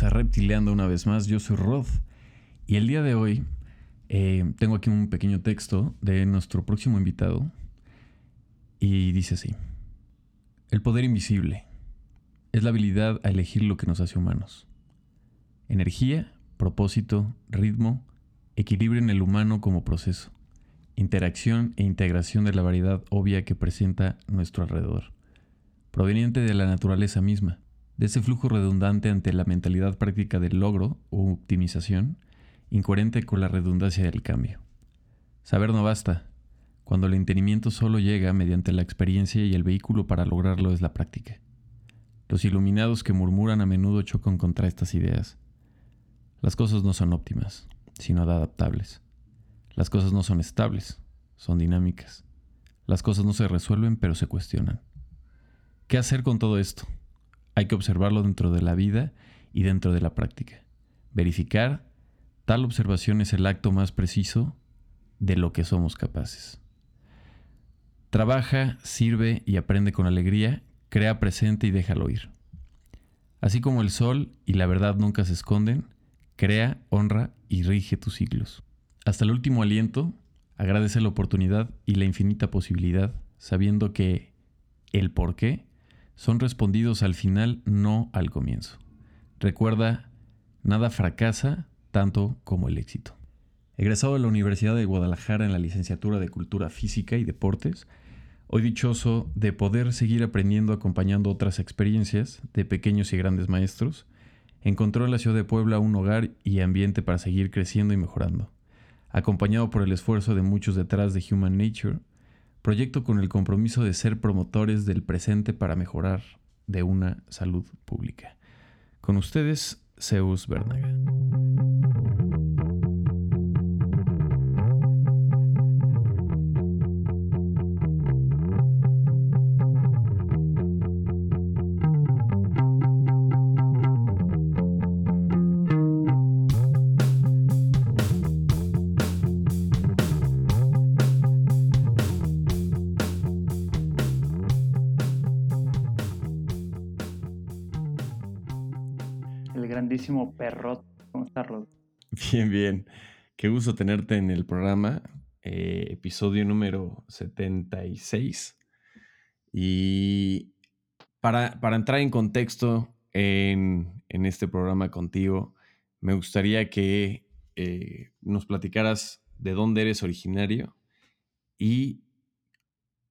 bienvenidos a Reptileando una vez más. Yo soy Rod y el día de hoy eh, tengo aquí un pequeño texto de nuestro próximo invitado y dice así. El poder invisible es la habilidad a elegir lo que nos hace humanos. Energía, propósito, ritmo, equilibrio en el humano como proceso, interacción e integración de la variedad obvia que presenta nuestro alrededor, proveniente de la naturaleza misma de ese flujo redundante ante la mentalidad práctica del logro o optimización, incoherente con la redundancia del cambio. Saber no basta, cuando el entendimiento solo llega mediante la experiencia y el vehículo para lograrlo es la práctica. Los iluminados que murmuran a menudo chocan contra estas ideas. Las cosas no son óptimas, sino adaptables. Las cosas no son estables, son dinámicas. Las cosas no se resuelven, pero se cuestionan. ¿Qué hacer con todo esto? Hay que observarlo dentro de la vida y dentro de la práctica. Verificar, tal observación es el acto más preciso de lo que somos capaces. Trabaja, sirve y aprende con alegría, crea presente y déjalo ir. Así como el sol y la verdad nunca se esconden, crea, honra y rige tus siglos. Hasta el último aliento, agradece la oportunidad y la infinita posibilidad, sabiendo que el por qué son respondidos al final, no al comienzo. Recuerda, nada fracasa tanto como el éxito. Egresado de la Universidad de Guadalajara en la licenciatura de Cultura Física y Deportes, hoy dichoso de poder seguir aprendiendo acompañando otras experiencias de pequeños y grandes maestros, encontró en la ciudad de Puebla un hogar y ambiente para seguir creciendo y mejorando. Acompañado por el esfuerzo de muchos detrás de Human Nature, proyecto con el compromiso de ser promotores del presente para mejorar de una salud pública. Con ustedes, Zeus Bernaga. Perro. ¿Cómo estás, Rod? Bien, bien. Qué gusto tenerte en el programa, eh, episodio número 76. Y para, entrar en contexto en, este programa contigo, me gustaría que eh, nos platicaras de dónde eres originario y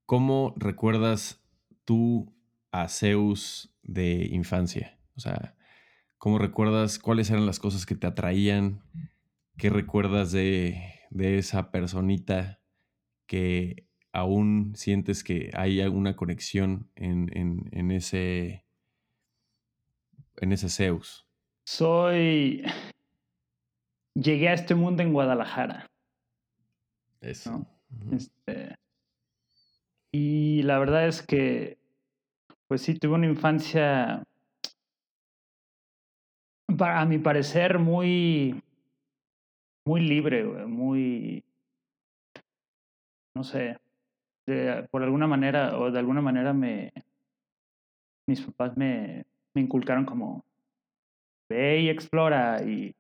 cómo recuerdas tú a Zeus de infancia. O sea, ¿Cómo recuerdas cuáles eran las cosas que te atraían? ¿Qué recuerdas de, esa personita que aún sientes que hay alguna conexión en, ese en ese Zeus? Soy. Llegué a este mundo en Guadalajara. Eso. Este, y la verdad es que, pues sí, tuve una infancia a mi parecer, muy, muy libre, muy, no sé, por alguna manera o de alguna manera me, mis papás me, me inculcaron como, ve y explora y,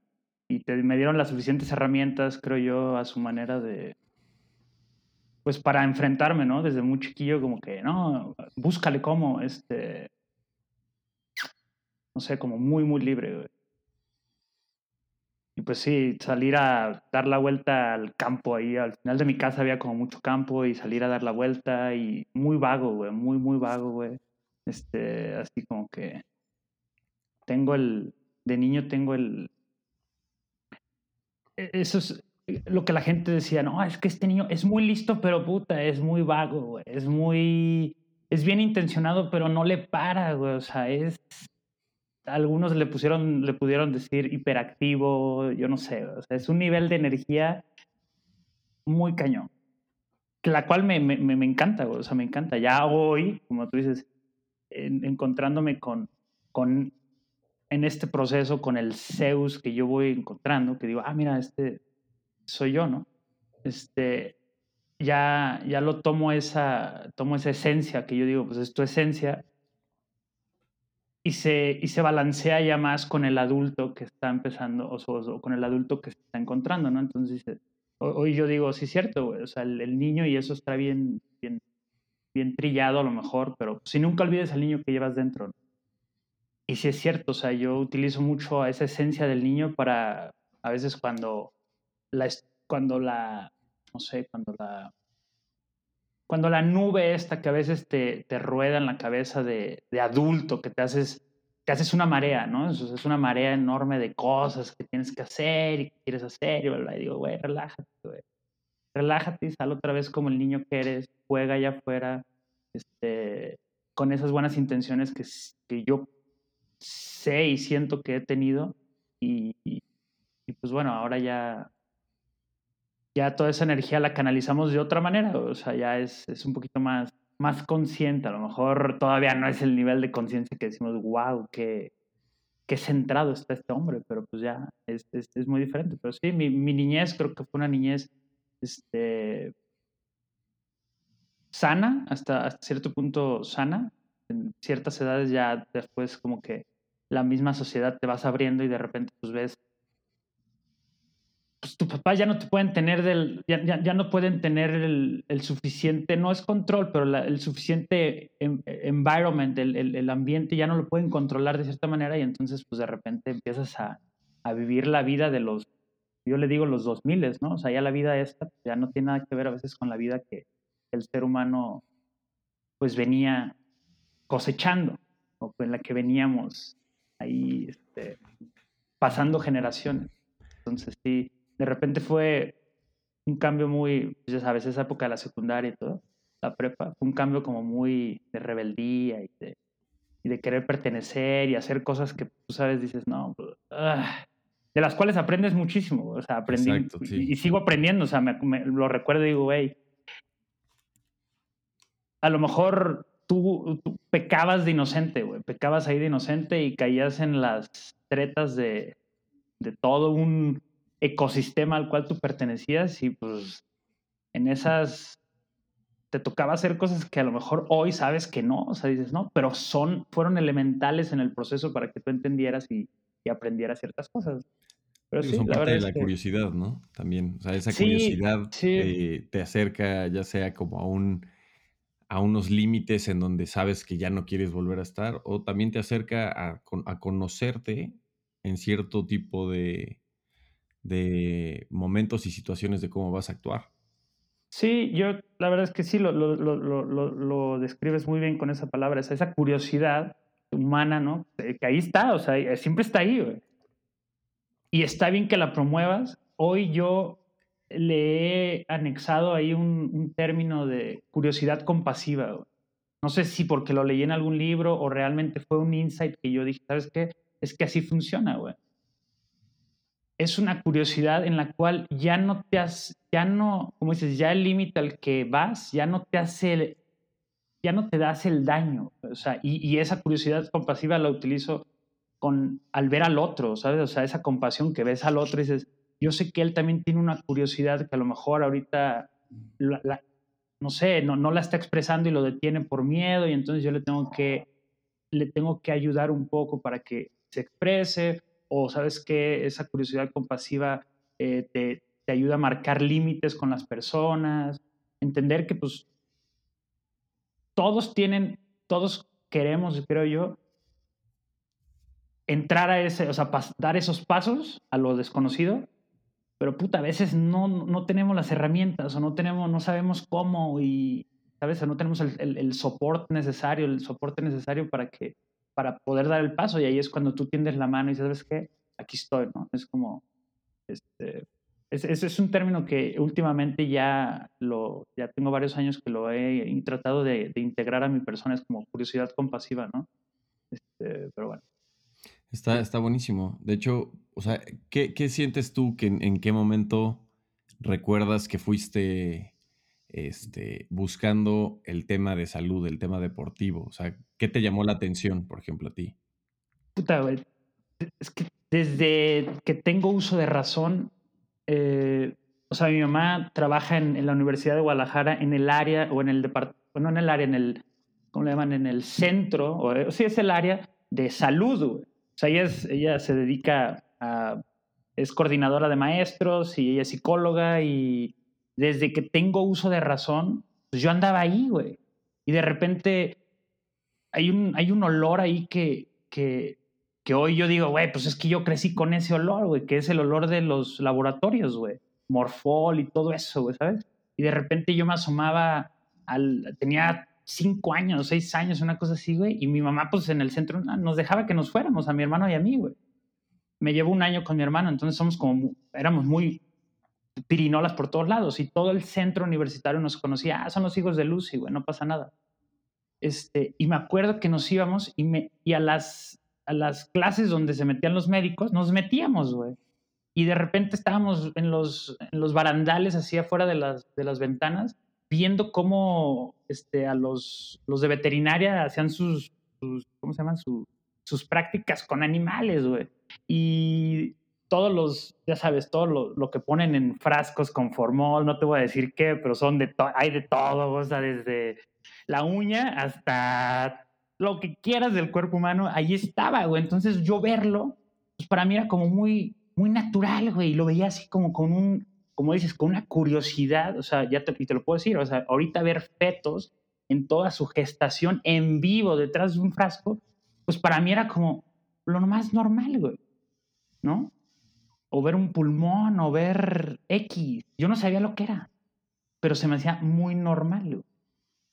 y te, me dieron las suficientes herramientas, creo yo, a su manera de, pues para enfrentarme, ¿no? Desde muy chiquillo, como que, no, búscale cómo, este, no sé, como muy, muy libre, y pues sí, salir a dar la vuelta al campo ahí. Al final de mi casa había como mucho campo y salir a dar la vuelta y muy vago, güey, muy, muy vago, güey. Este, así como que tengo el, de niño tengo el, e, eso es lo que la gente decía, no, es que este niño es muy listo, pero puta, es muy vago, güey. Es muy, es bien intencionado, pero no le para, güey. O sea, es, algunos le pusieron, le pudieron decir hiperactivo, yo no sé, o sea, es un nivel de energía muy cañón, la cual me, me, me encanta, o sea, me encanta. Ya hoy, como tú dices, encontrándome con, con, en este proceso, con el Zeus que yo voy encontrando, que digo, ah, mira, este soy yo, ¿no? Este, ya, ya lo tomo esa, tomo esa esencia que yo digo, pues es tu esencia, y se, y se balancea ya más con el adulto que está empezando, o, con el adulto que se está encontrando, ¿no? Entonces, hoy yo digo, sí es cierto, o sea, el, niño y eso está bien, bien, bien trillado a lo mejor, pero si nunca olvides al niño que llevas dentro, ¿no? Y sí es cierto, o sea, yo utilizo mucho esa esencia del niño para, a veces cuando la, cuando la, no sé, cuando la, cuando la nube esta que a veces te, te rueda en la cabeza de, de, adulto, que te haces, te haces una marea, ¿no? Es, es una marea enorme de cosas que tienes que hacer y quieres hacer y, bla, y digo, güey, relájate, güey. Relájate y sal otra vez como el niño que eres, juega allá afuera, este, con esas buenas intenciones que, que yo sé y siento que he tenido y, y, pues bueno, ahora ya, ya toda esa energía la canalizamos de otra manera, o sea, ya es, es un poquito más, más consciente, a lo mejor todavía no es el nivel de conciencia que decimos, wow, qué, qué centrado está este hombre, pero pues ya es, es, es muy diferente. Pero sí, mi, niñez creo que fue una niñez este, sana, hasta, hasta cierto punto sana, en ciertas edades ya después como que la misma sociedad te vas abriendo y de repente pues ves, pues tu papá ya no te pueden tener del, ya, ya, no pueden tener el, el, suficiente, no es control, pero el suficiente em, environment, el, el, el, ambiente ya no lo pueden controlar de cierta manera y entonces pues de repente empiezas a, a vivir la vida de los, yo le digo los 2000, ¿no? O sea, ya la vida esta pues, ya no tiene nada que ver a veces con la vida que el ser humano pues venía cosechando o en la que veníamos ahí este, pasando generaciones. Entonces sí, de repente fue un cambio muy, pues, ya sabes, esa época de la secundaria y todo, la prepa, fue un cambio como muy de rebeldía y de, y de querer pertenecer y hacer cosas que tú sabes, dices, no, pues, ah", de las cuales aprendes muchísimo, o sea, aprendí y, sigo aprendiendo, o sea, me, lo recuerdo y digo, güey, a lo mejor tú, pecabas de inocente, güey. Pecabas ahí de inocente y caías en las tretas de, de todo un ecosistema al cual tú pertenecías y pues en esas te tocaba hacer cosas que a lo mejor hoy sabes que no, o sea, dices, no, pero son, fueron elementales en el proceso para que tú entendieras y, y aprendieras ciertas cosas. Pero sí, son parte de la curiosidad, ¿no? También, o sea, esa curiosidad te acerca ya sea como a un a unos límites en donde sabes que ya no quieres volver a estar, o también te acerca a, a conocerte en cierto tipo de, de, momentos y situaciones de cómo vas a actuar. Sí, yo la verdad es que sí, lo, lo, lo, lo describes muy bien con esa palabra, esa, esa curiosidad humana, ¿no? Que ahí está, o sea, siempre está ahí, güey. Y está bien que la promuevas. Hoy yo le he anexado ahí un, término de curiosidad compasiva. No sé si porque lo leí en algún libro o realmente fue un insight que yo dije, ¿sabes qué? Es que así funciona, güey. Es una curiosidad en la cual ya no te has, ya no, como dices, ya el límite al que vas, ya no te hace, ya no te das el daño. O sea, y, y esa curiosidad compasiva la utilizo con, al ver al otro, ¿sabes? O sea, esa compasión que ves al otro y dices, yo sé que él también tiene una curiosidad que a lo mejor ahorita, no sé, no, no la está expresando y lo detiene por miedo y entonces yo le tengo que, le tengo que ayudar un poco para que se exprese o sabes que esa curiosidad compasiva eh, te, te ayuda a marcar límites con las personas, entender que pues todos tienen, todos queremos, creo yo, entrar a ese, o sea, dar esos pasos a lo desconocido pero puta, a veces no, no tenemos las herramientas o no tenemos, no sabemos cómo y, ¿sabes? O no tenemos el, el, soporte necesario, el soporte necesario para que, para poder dar el paso y ahí es cuando tú tiendes la mano y sabes qué, aquí estoy, ¿no? Es como, este, es, es, un término que últimamente ya lo, ya tengo varios años que lo he tratado de, de integrar a mi persona, es como curiosidad compasiva, ¿no? Este, pero bueno. Está, está buenísimo. De hecho, o sea, ¿qué, qué sientes tú que en, qué momento recuerdas que fuiste este, buscando el tema de salud, el tema deportivo? O sea, ¿qué te llamó la atención, por ejemplo, a ti? Puta, güey. Es que desde que tengo uso de razón, eh, o sea, mi mamá trabaja en, en, la Universidad de Guadalajara en el área o en el departamento, no en el área, en el, ¿cómo le llaman? En el centro, o, sí es el área de salud, güey. O sea, ella, ella se dedica a, es coordinadora de maestros y ella es psicóloga y desde que tengo uso de razón, pues yo andaba ahí, güey. Y de repente hay un, hay un olor ahí que, que, hoy yo digo, güey, pues es que yo crecí con ese olor, güey, que es el olor de los laboratorios, güey. Morfol y todo eso, güey, ¿sabes? Y de repente yo me asomaba al, tenía cinco años, seis años, una cosa así, güey, y mi mamá, pues en el centro, nos dejaba que nos fuéramos, a mi hermano y a mí, güey. Me llevo un año con mi hermano, entonces somos como, éramos muy pirinolas por todos lados y todo el centro universitario nos conocía, ah, son los hijos de Lucy, güey, no pasa nada. Este, y me acuerdo que nos íbamos y, me, y a, las, a las clases donde se metían los médicos, nos metíamos, güey. Y de repente estábamos en los, en los barandales, así afuera de las, de las ventanas, viendo cómo este, a los, los de veterinaria hacían sus, ¿cómo se llaman? sus prácticas con animales, güey. Y todos los, ya sabes, todo lo, que ponen en frascos con formol, no te voy a decir qué, pero son de hay de todo, o sea, desde la uña hasta lo que quieras del cuerpo humano, ahí estaba, güey. Entonces yo verlo, pues para mí era como muy, muy natural, güey, y lo veía así como con un, como dices, con una curiosidad, o sea, ya te, te lo puedo decir, o sea, ahorita ver fetos en toda su gestación en vivo detrás de un frasco, pues para mí era como lo más normal, güey, ¿no? O ver un pulmón, o ver X, yo no sabía lo que era, pero se me hacía muy normal.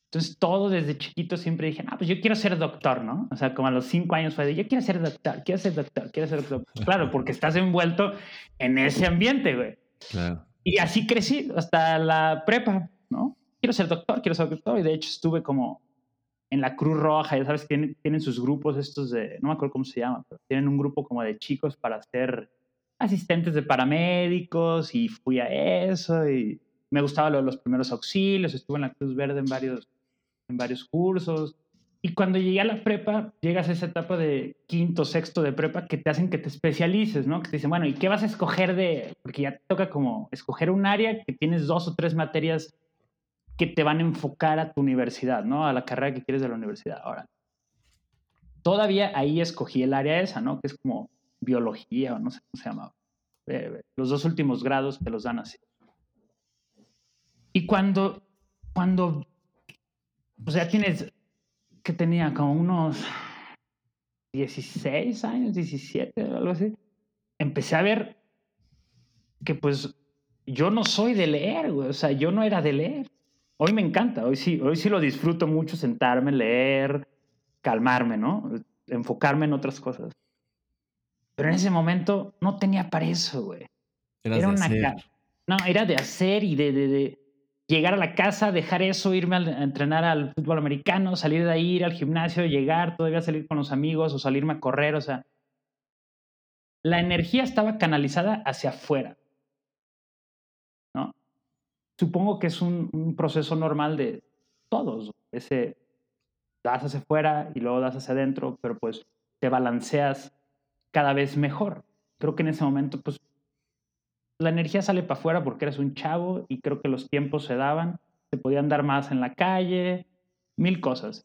Entonces, todo desde chiquito siempre dije, ah, pues yo quiero ser doctor, ¿no? O sea, como a los cinco años fue de, yo quiero ser doctor, quiero ser doctor, quiero ser doctor. Claro, porque estás envuelto en ese ambiente, güey. Claro. Y así crecí hasta la prepa, ¿no? Quiero ser doctor, quiero ser doctor. Y de hecho estuve como en la Cruz Roja, ya sabes, tienen, tienen sus grupos estos de, no me acuerdo cómo se llama, pero tienen un grupo como de chicos para ser asistentes de paramédicos y fui a eso y me gustaba lo de los primeros auxilios, estuve en la Cruz Verde en varios en varios cursos. Y cuando llegué a la prepa, llegas a esa etapa de quinto, sexto de prepa que te hacen que te especialices, ¿no? Que te dicen, bueno, ¿y qué vas a escoger de...? Porque ya te toca como escoger un área que tienes dos o tres materias que te van a enfocar a tu universidad, ¿no? A la carrera que quieres de la universidad. Ahora, todavía ahí escogí el área esa, ¿no? Que es como biología o no sé cómo se llama. Eh, los dos últimos grados te los dan así. Y cuando, cuando o sea, tienes, que tenía como unos 16 años, 17, algo así. Empecé a ver que pues yo no soy de leer, güey. O sea, yo no era de leer. Hoy me encanta, hoy sí, hoy sí lo disfruto mucho sentarme, leer, calmarme, ¿no? Enfocarme en otras cosas. Pero en ese momento no tenía para eso, güey. Era una No, era de hacer y de, de, llegar a la casa, dejar eso, irme a, entrenar al fútbol americano, salir de ahí, ir al gimnasio, llegar, todavía salir con los amigos o salirme a correr, o sea, la energía estaba canalizada hacia afuera. ¿no? Supongo que es un, proceso normal de todos, ese das hacia afuera y luego das hacia adentro, pero pues te balanceas cada vez mejor. Creo que en ese momento pues la energía sale para afuera porque eres un chavo y creo que los tiempos se daban, se podía andar más en la calle, mil cosas.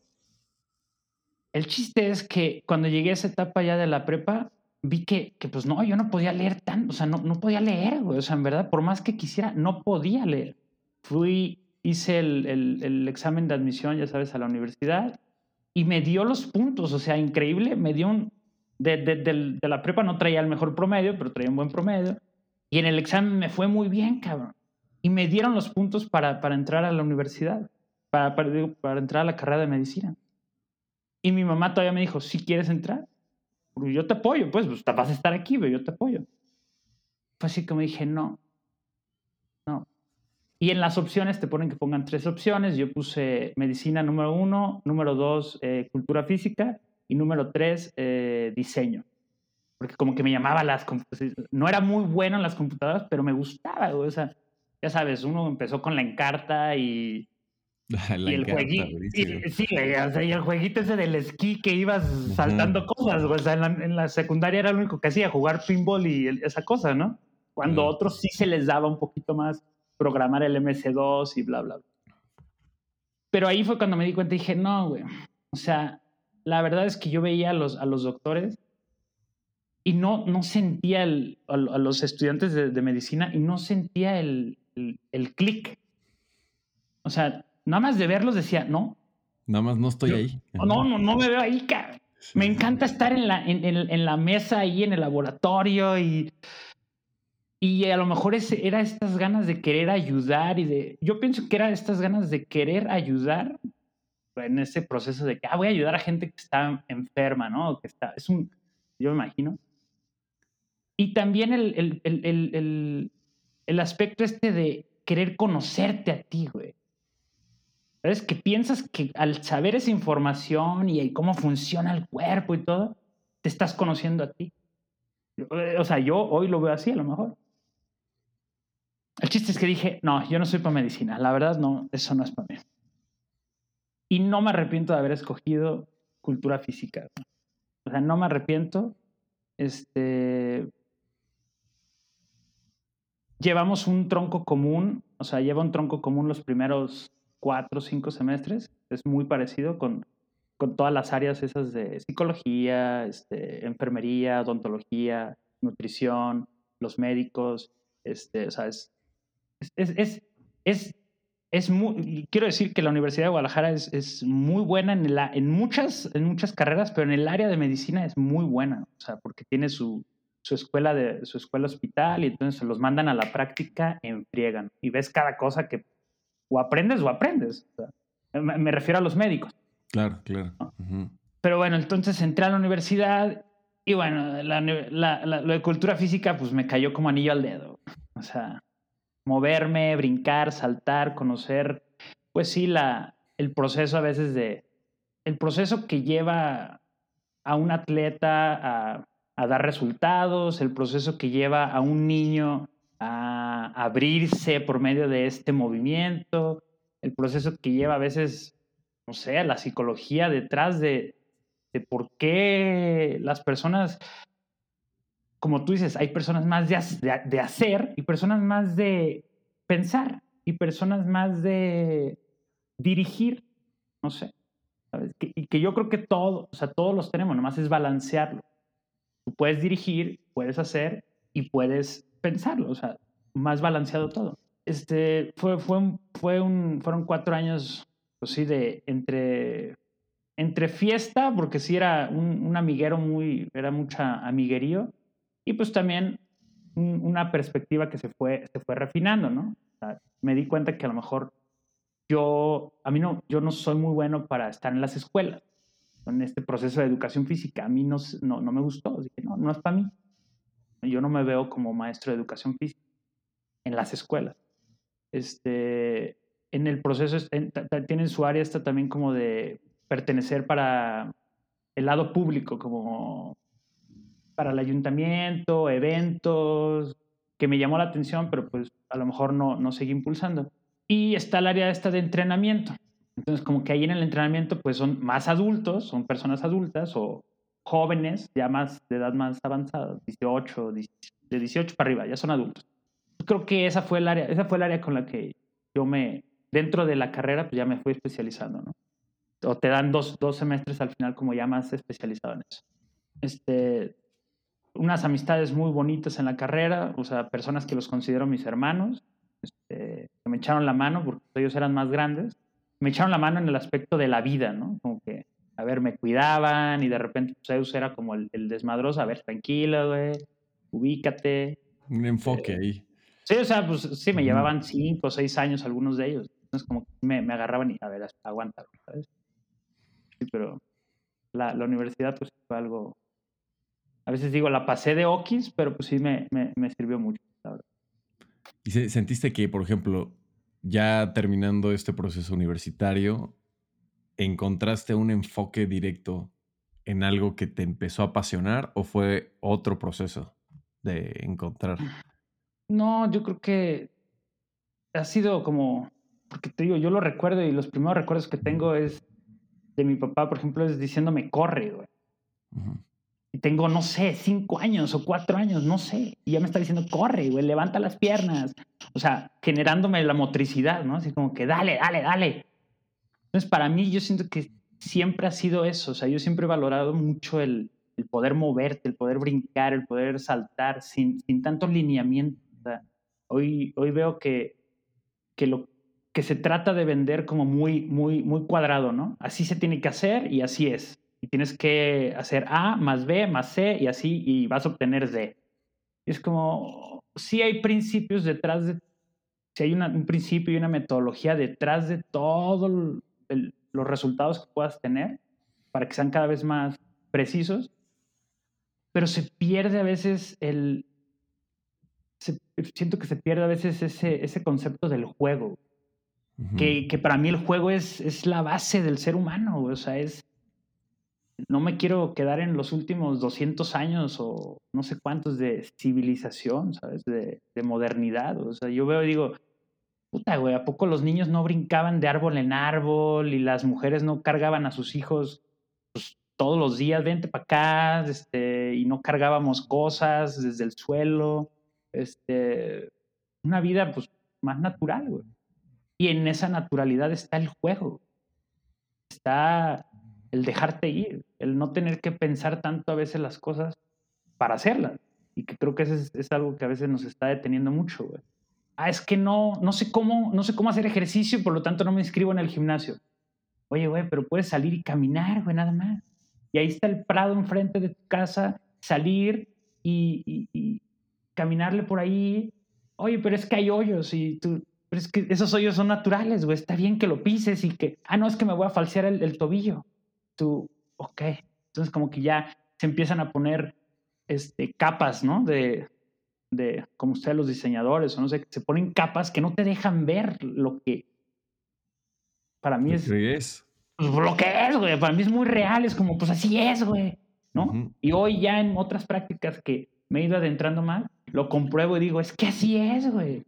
El chiste es que cuando llegué a esa etapa ya de la prepa, vi que, que pues no, yo no podía leer tanto, o sea, no, no podía leer, güey, o sea, en verdad, por más que quisiera, no podía leer. Fui, hice el, el, el examen de admisión, ya sabes, a la universidad y me dio los puntos, o sea, increíble, me dio un... De, de, de, la prepa no traía el mejor promedio, pero traía un buen promedio y en el examen me fue muy bien, cabrón. Y me dieron los puntos para, para entrar a la universidad, para, para, entrar a la carrera de medicina. Y mi mamá todavía me dijo, si quieres entrar, pues yo te apoyo, pues, pues vas a estar aquí, yo te apoyo. Fue así como dije, no, no. Y en las opciones te ponen que pongan tres opciones. Yo puse medicina número uno, número dos, eh, cultura física y número tres, eh, diseño porque como que me llamaba las no era muy bueno en las computadoras, pero me gustaba, o sea, ya sabes, uno empezó con la encarta y, y el jueguito, y, sí, o sea, y el jueguito ese del esquí que ibas saltando cosas, o sea, en la, secundaria era lo único que hacía, jugar pinball y esa cosa, ¿no? Cuando a otros sí se les daba un poquito más programar el MS2 y bla, bla, bla. Pero ahí fue cuando me di cuenta y dije, no, güey, o sea, la verdad es que yo veía a los, a los doctores y no, no sentía el, a, los estudiantes de, medicina y no sentía el, el, clic. O sea, nada más de verlos decía, no. Nada más no estoy ahí. No, no, no me veo ahí, cara. Me encanta estar en la, en, en, la mesa ahí en el laboratorio y, y a lo mejor ese, era estas ganas de querer ayudar y de, yo pienso que era estas ganas de querer ayudar en ese proceso de que, ah, voy a ayudar a gente que está enferma, ¿no? Que está, es un, yo me imagino. Y también el, el, el, el aspecto este de querer conocerte a ti, güey. ¿Sabes? Que piensas que al saber esa información y cómo funciona el cuerpo y todo, te estás conociendo a ti. Eh, o sea, yo hoy lo veo así a lo mejor. El chiste es que dije, no, yo no soy para medicina. La verdad, no, eso no es para mí. Y no me arrepiento de haber escogido cultura física. O sea, no me arrepiento. Este. Llevamos un tronco común, o sea, lleva un tronco común los primeros cuatro o cinco semestres. Es muy parecido con, con todas las áreas esas de psicología, este, enfermería, odontología, nutrición, los médicos. Este, o sea, es, es, es, es, es muy, quiero decir que la Universidad de Guadalajara es, es muy buena en, la, en, muchas, en muchas carreras, pero en el área de medicina es muy buena, o sea, porque tiene su, su escuela de su escuela hospital y entonces se los mandan a la práctica en friegan y ves cada cosa que o aprendes o aprendes. me, refiero a los médicos. Claro, claro. Pero bueno, entonces entré a la universidad y bueno, la, lo de cultura física pues me cayó como anillo al dedo. O sea, moverme, brincar, saltar, conocer, pues sí, la, el proceso a veces de, el proceso que lleva a un atleta a, a dar resultados, el proceso que lleva a un niño a abrirse por medio de este movimiento, el proceso que lleva a veces, no sé, la psicología detrás de, de por qué las personas, como tú dices, hay personas más de, de, hacer y personas más de pensar y personas más de dirigir, no sé. y que yo creo que todo, o sea, todos los tenemos, nomás es balancearlo. Tú puedes dirigir, puedes hacer y puedes pensarlo, o sea, más balanceado todo. Este, fue, fue, fue un, fueron cuatro años, pues sí, de entre, entre fiesta, porque sí era un, un amiguero muy, era mucha amiguerío, y pues también una perspectiva que se fue, se fue refinando, ¿no? me di cuenta que a lo mejor yo, a mí no, yo no soy muy bueno para estar en las escuelas, en este proceso de educación física. A mí no, no, no me gustó, dije, no, no es para mí yo no me veo como maestro de educación física en las escuelas. Este, en el proceso tienen su área esta también como de pertenecer para el lado público, como para el ayuntamiento, eventos, que me llamó la atención, pero pues a lo mejor no, no seguí impulsando. Y está el área esta de entrenamiento. Entonces, como que ahí en el entrenamiento, pues son más adultos, son personas adultas o jóvenes, ya más de edad más avanzada, 18, de 18 para arriba, ya son adultos. Creo que esa fue el área, esa fue el área con la que yo me, dentro de la carrera, pues ya me fui especializando, ¿no? O te dan dos, dos semestres al final como ya más especializado en eso. Este, unas amistades muy bonitas en la carrera, o sea, personas que los considero mis hermanos, este, que me echaron la mano porque ellos eran más grandes, me echaron la mano en el aspecto de la vida, ¿no? Como que a ver, me cuidaban y de repente pues, Zeus era como el, desmadroso, a ver, tranquilo, güey, ubícate. Un enfoque ahí. Sí, o sea, pues sí, me llevaban cinco o seis años algunos de ellos. Entonces, como me, me agarraban y, a ver, aguanta, ¿sabes? Sí, pero la, la, universidad, pues fue algo. A veces digo, la pasé de okis, pero pues sí me, me, me sirvió mucho, la verdad. ¿Y sentiste que, por ejemplo, ya terminando este proceso universitario, ¿encontraste un enfoque directo en algo que te empezó a apasionar o fue otro proceso de encontrar? No, yo creo que ha sido como, porque te digo, yo lo recuerdo y los primeros recuerdos que tengo es de mi papá, por ejemplo, es diciéndome, corre, güey. Y tengo, no sé, cinco años o cuatro años, no sé. Y ya me está diciendo, corre, güey, levanta las piernas. O sea, generándome la motricidad, ¿no? Así como que, dale, dale, dale. Entonces, para mí, yo siento que siempre ha sido eso. O sea, yo siempre he valorado mucho el, el poder moverte, el poder brincar, el poder saltar sin, sin tanto lineamiento. hoy, hoy veo que, que lo que se trata de vender como muy, muy, muy cuadrado, ¿no? Así se tiene que hacer y así es. Y tienes que hacer A más B más C y así y vas a obtener D. es como, sí hay principios detrás de, si hay un principio y una metodología detrás de todos los resultados que puedas tener para que sean cada vez más precisos, pero se pierde a veces el... siento que se pierde a veces ese, ese concepto del juego, que, que, para mí el juego es, es la base del ser humano, o sea, es... No me quiero quedar en los últimos 200 años o no sé cuántos de civilización, ¿sabes? De, de modernidad. O sea, yo veo y digo, puta, güey, ¿a poco los niños no brincaban de árbol en árbol y las mujeres no cargaban a sus hijos pues, todos los días, vente para acá, este, y no cargábamos cosas desde el suelo, este, una vida pues más natural, güey. Y en esa naturalidad está el juego, está el dejarte ir, el no tener que pensar tanto a veces las cosas para hacerlas. Y que creo que eso es, es algo que a veces nos está deteniendo mucho. Ah, es que no, no sé cómo, no sé cómo hacer ejercicio, por lo tanto no me inscribo en el gimnasio. Oye, güey, pero puedes salir y caminar, güey, nada más y ahí está el prado enfrente de tu casa, salir y, caminarle por ahí. Oye, pero es que hay hoyos y tú, pero es que esos hoyos son naturales, güey, está bien que lo pises y que, ah, no, es que me voy a falsear el, tobillo. Tú, ok. Entonces como que ya se empiezan a poner este, capas, ¿no? De, de, como ustedes los diseñadores, o no sé, se ponen capas que no te dejan ver lo que para mí es, es pues, lo que es, güey. Para mí es muy real, es como, pues así es, güey. ¿No? Y hoy ya en otras prácticas que me he ido adentrando más, lo compruebo y digo, es que así es, güey.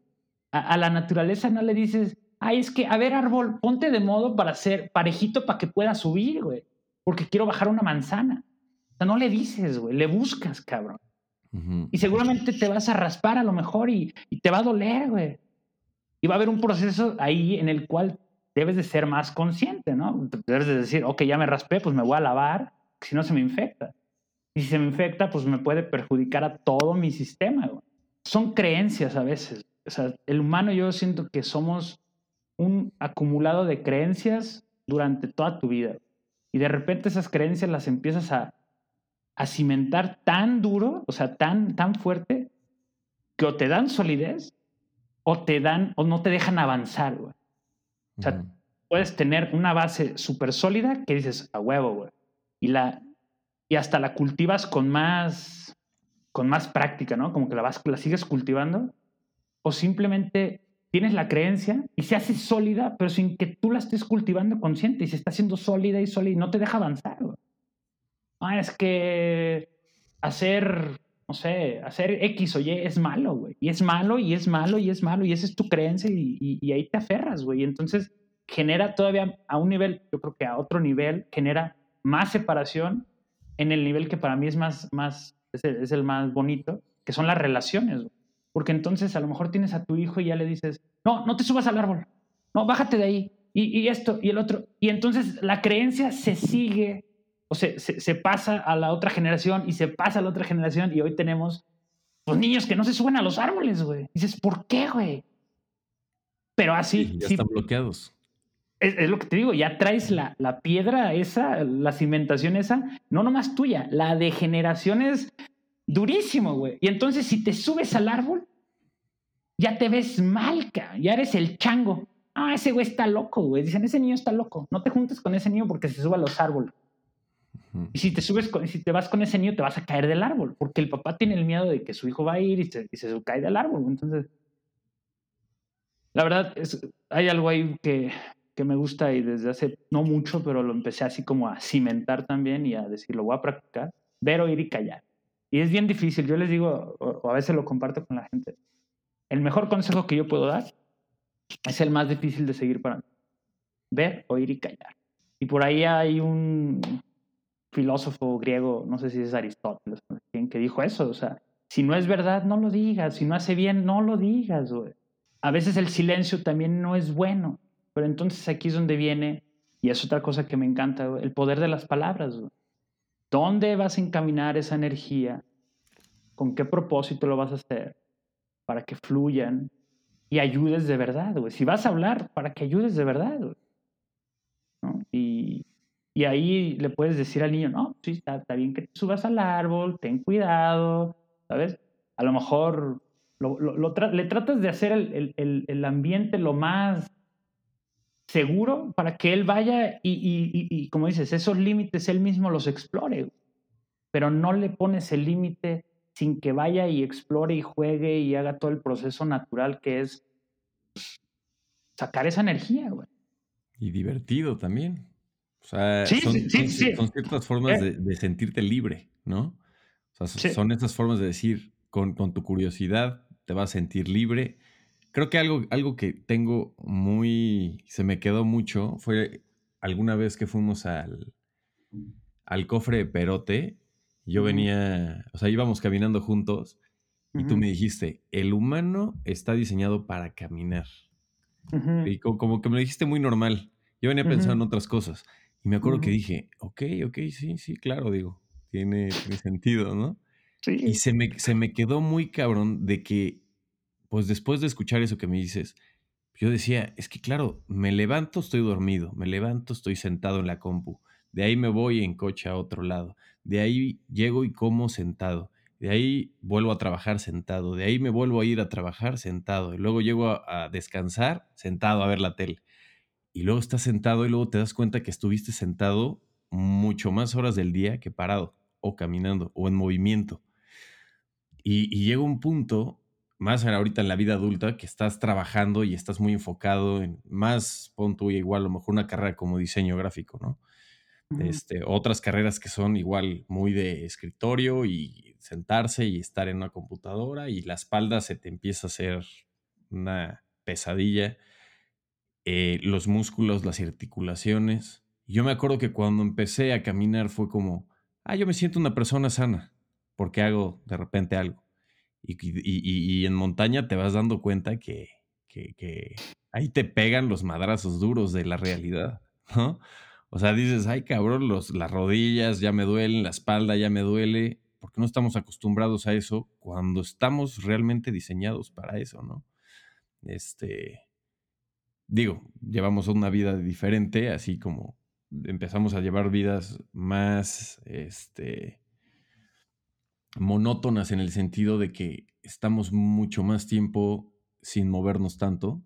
A, la naturaleza no le dices, ay, es que, a ver, árbol, ponte de modo para ser parejito para que pueda subir, güey. Porque quiero bajar una manzana. O sea, no le dices, güey, le buscas, cabrón. Y seguramente te vas a raspar a lo mejor y, y te va a doler, güey. Y va a haber un proceso ahí en el cual debes de ser más consciente, ¿no? Debes de decir, ok, ya me raspé, pues me voy a lavar, si no se me infecta. Y si se me infecta, pues me puede perjudicar a todo mi sistema. Son creencias a veces. O sea, el humano yo siento que somos un acumulado de creencias durante toda tu vida. Y de repente esas creencias las empiezas a, a cimentar tan duro, o sea, tan, tan fuerte, que o te dan solidez o te dan o no te dejan avanzar, güey. O sea, puedes tener una base súper sólida que dices, a huevo, güey. Y, la, y hasta la cultivas con más, con más práctica, ¿no? Como que la, vas, la sigues cultivando. O simplemente tienes la creencia y se hace sólida, pero sin que tú la estés cultivando consciente y se está haciendo sólida y sólida y no te deja avanzar. Ah, es que hacer, no sé, hacer X o Y es malo, güey. Y es malo y es malo y es malo y esa es tu creencia y, y, ahí te aferras, güey. Y entonces genera todavía a un nivel, yo creo que a otro nivel, genera más separación en el nivel que para mí es más, más es el, es el más bonito, que son las relaciones. Güey. Porque entonces a lo mejor tienes a tu hijo y ya le dices, no, no te subas al árbol, no, bájate de ahí, y, y esto y el otro. Y entonces la creencia se sigue o se, se, pasa a la otra generación y se pasa a la otra generación y hoy tenemos los niños que no se suben a los árboles, güey. Dices, ¿por qué, güey? Pero así... ya están bloqueados. Es, lo que te digo, ya traes la, la, piedra esa, la cimentación esa, no nomás tuya, la de generaciones durísimo, güey. Y entonces si te subes al árbol, ya te ves mal, ya eres el chango. Ah, ese güey está loco, güey. Dicen, ese niño está loco. No te juntes con ese niño porque se sube a los árboles. Y si te subes, si te vas con ese niño, te vas a caer del árbol, porque el papá tiene el miedo de que su hijo va a ir y se, cae del árbol. Entonces, la verdad, es, hay algo ahí que, que me gusta y desde hace no mucho, pero lo empecé así como a cimentar también y a decir, lo voy a practicar, ver, oír y callar. Y es bien difícil, yo les digo, o a veces lo comparto con la gente, el mejor consejo que yo puedo dar es el más difícil de seguir para mí. Ver, oír y callar. Y por ahí hay un, filósofo griego, no sé si es Aristóteles, que dijo eso, o sea, si no es verdad, no lo digas, si no hace bien, no lo digas, güey. A veces el silencio también no es bueno, pero entonces aquí es donde viene Y es otra cosa que me encanta, el poder de las palabras. ¿Dónde vas a encaminar esa energía? ¿Con qué propósito lo vas a hacer? Para que fluyan y ayudes de verdad, güey. Si vas a hablar, para que ayudes de verdad, Y, ahí le puedes decir al niño, no, sí, está, bien que te subas al árbol, ten cuidado, ¿sabes? A lo mejor le tratas de hacer el, ambiente lo más seguro para que él vaya y, como dices, esos límites él mismo los explore, pero no le pones el límite sin que vaya y explore y juegue y haga todo el proceso natural que es sacar esa energía, güey. Y divertido también. O sea, son, ciertas formas eh. de, sentirte libre, ¿no? O sea, son esas formas de decir, con, con, tu curiosidad te vas a sentir libre. Creo que algo, algo que tengo muy, se me quedó mucho, fue alguna vez que fuimos al, al cofre de Perote, yo venía, o sea, íbamos caminando juntos y tú me dijiste, el humano está diseñado para caminar. Y como, que me lo dijiste muy normal. Yo venía pensando en otras cosas. Y me acuerdo que dije, ok, ok, sí, sí, claro, digo, tiene, sentido, ¿no? Sí. Y se me, se me quedó muy cabrón de que, pues después de escuchar eso que me dices, yo decía, es que claro, me levanto, estoy dormido, me levanto, estoy sentado en la compu, de ahí me voy en coche a otro lado, de ahí llego y como sentado, de ahí vuelvo a trabajar sentado, de ahí me vuelvo a ir a trabajar sentado, y luego llego a, descansar sentado a ver la tele. Y luego estás sentado y luego te das cuenta que estuviste sentado mucho más horas del día que parado, o caminando, o en movimiento. Y, llega un punto, más ahorita en la vida adulta, que estás trabajando y estás muy enfocado en más, pon tú igual, a lo mejor una carrera como diseño gráfico, ¿no? Este, otras carreras que son igual muy de escritorio y sentarse y estar en una computadora y la espalda se te empieza a hacer una pesadilla. Eh, los músculos, las articulaciones. Yo me acuerdo que cuando empecé a caminar fue como, ah, yo me siento una persona sana porque hago de repente algo. Y, en montaña te vas dando cuenta que, que, que ahí te pegan los madrazos duros de la realidad, ¿no? O sea, dices, ay cabrón, los, las rodillas ya me duelen, la espalda ya me duele, porque no estamos acostumbrados a eso cuando estamos realmente diseñados para eso, ¿no? Este, digo, llevamos una vida diferente, así como empezamos a llevar vidas más, este, monótonas en el sentido de que estamos mucho más tiempo sin movernos tanto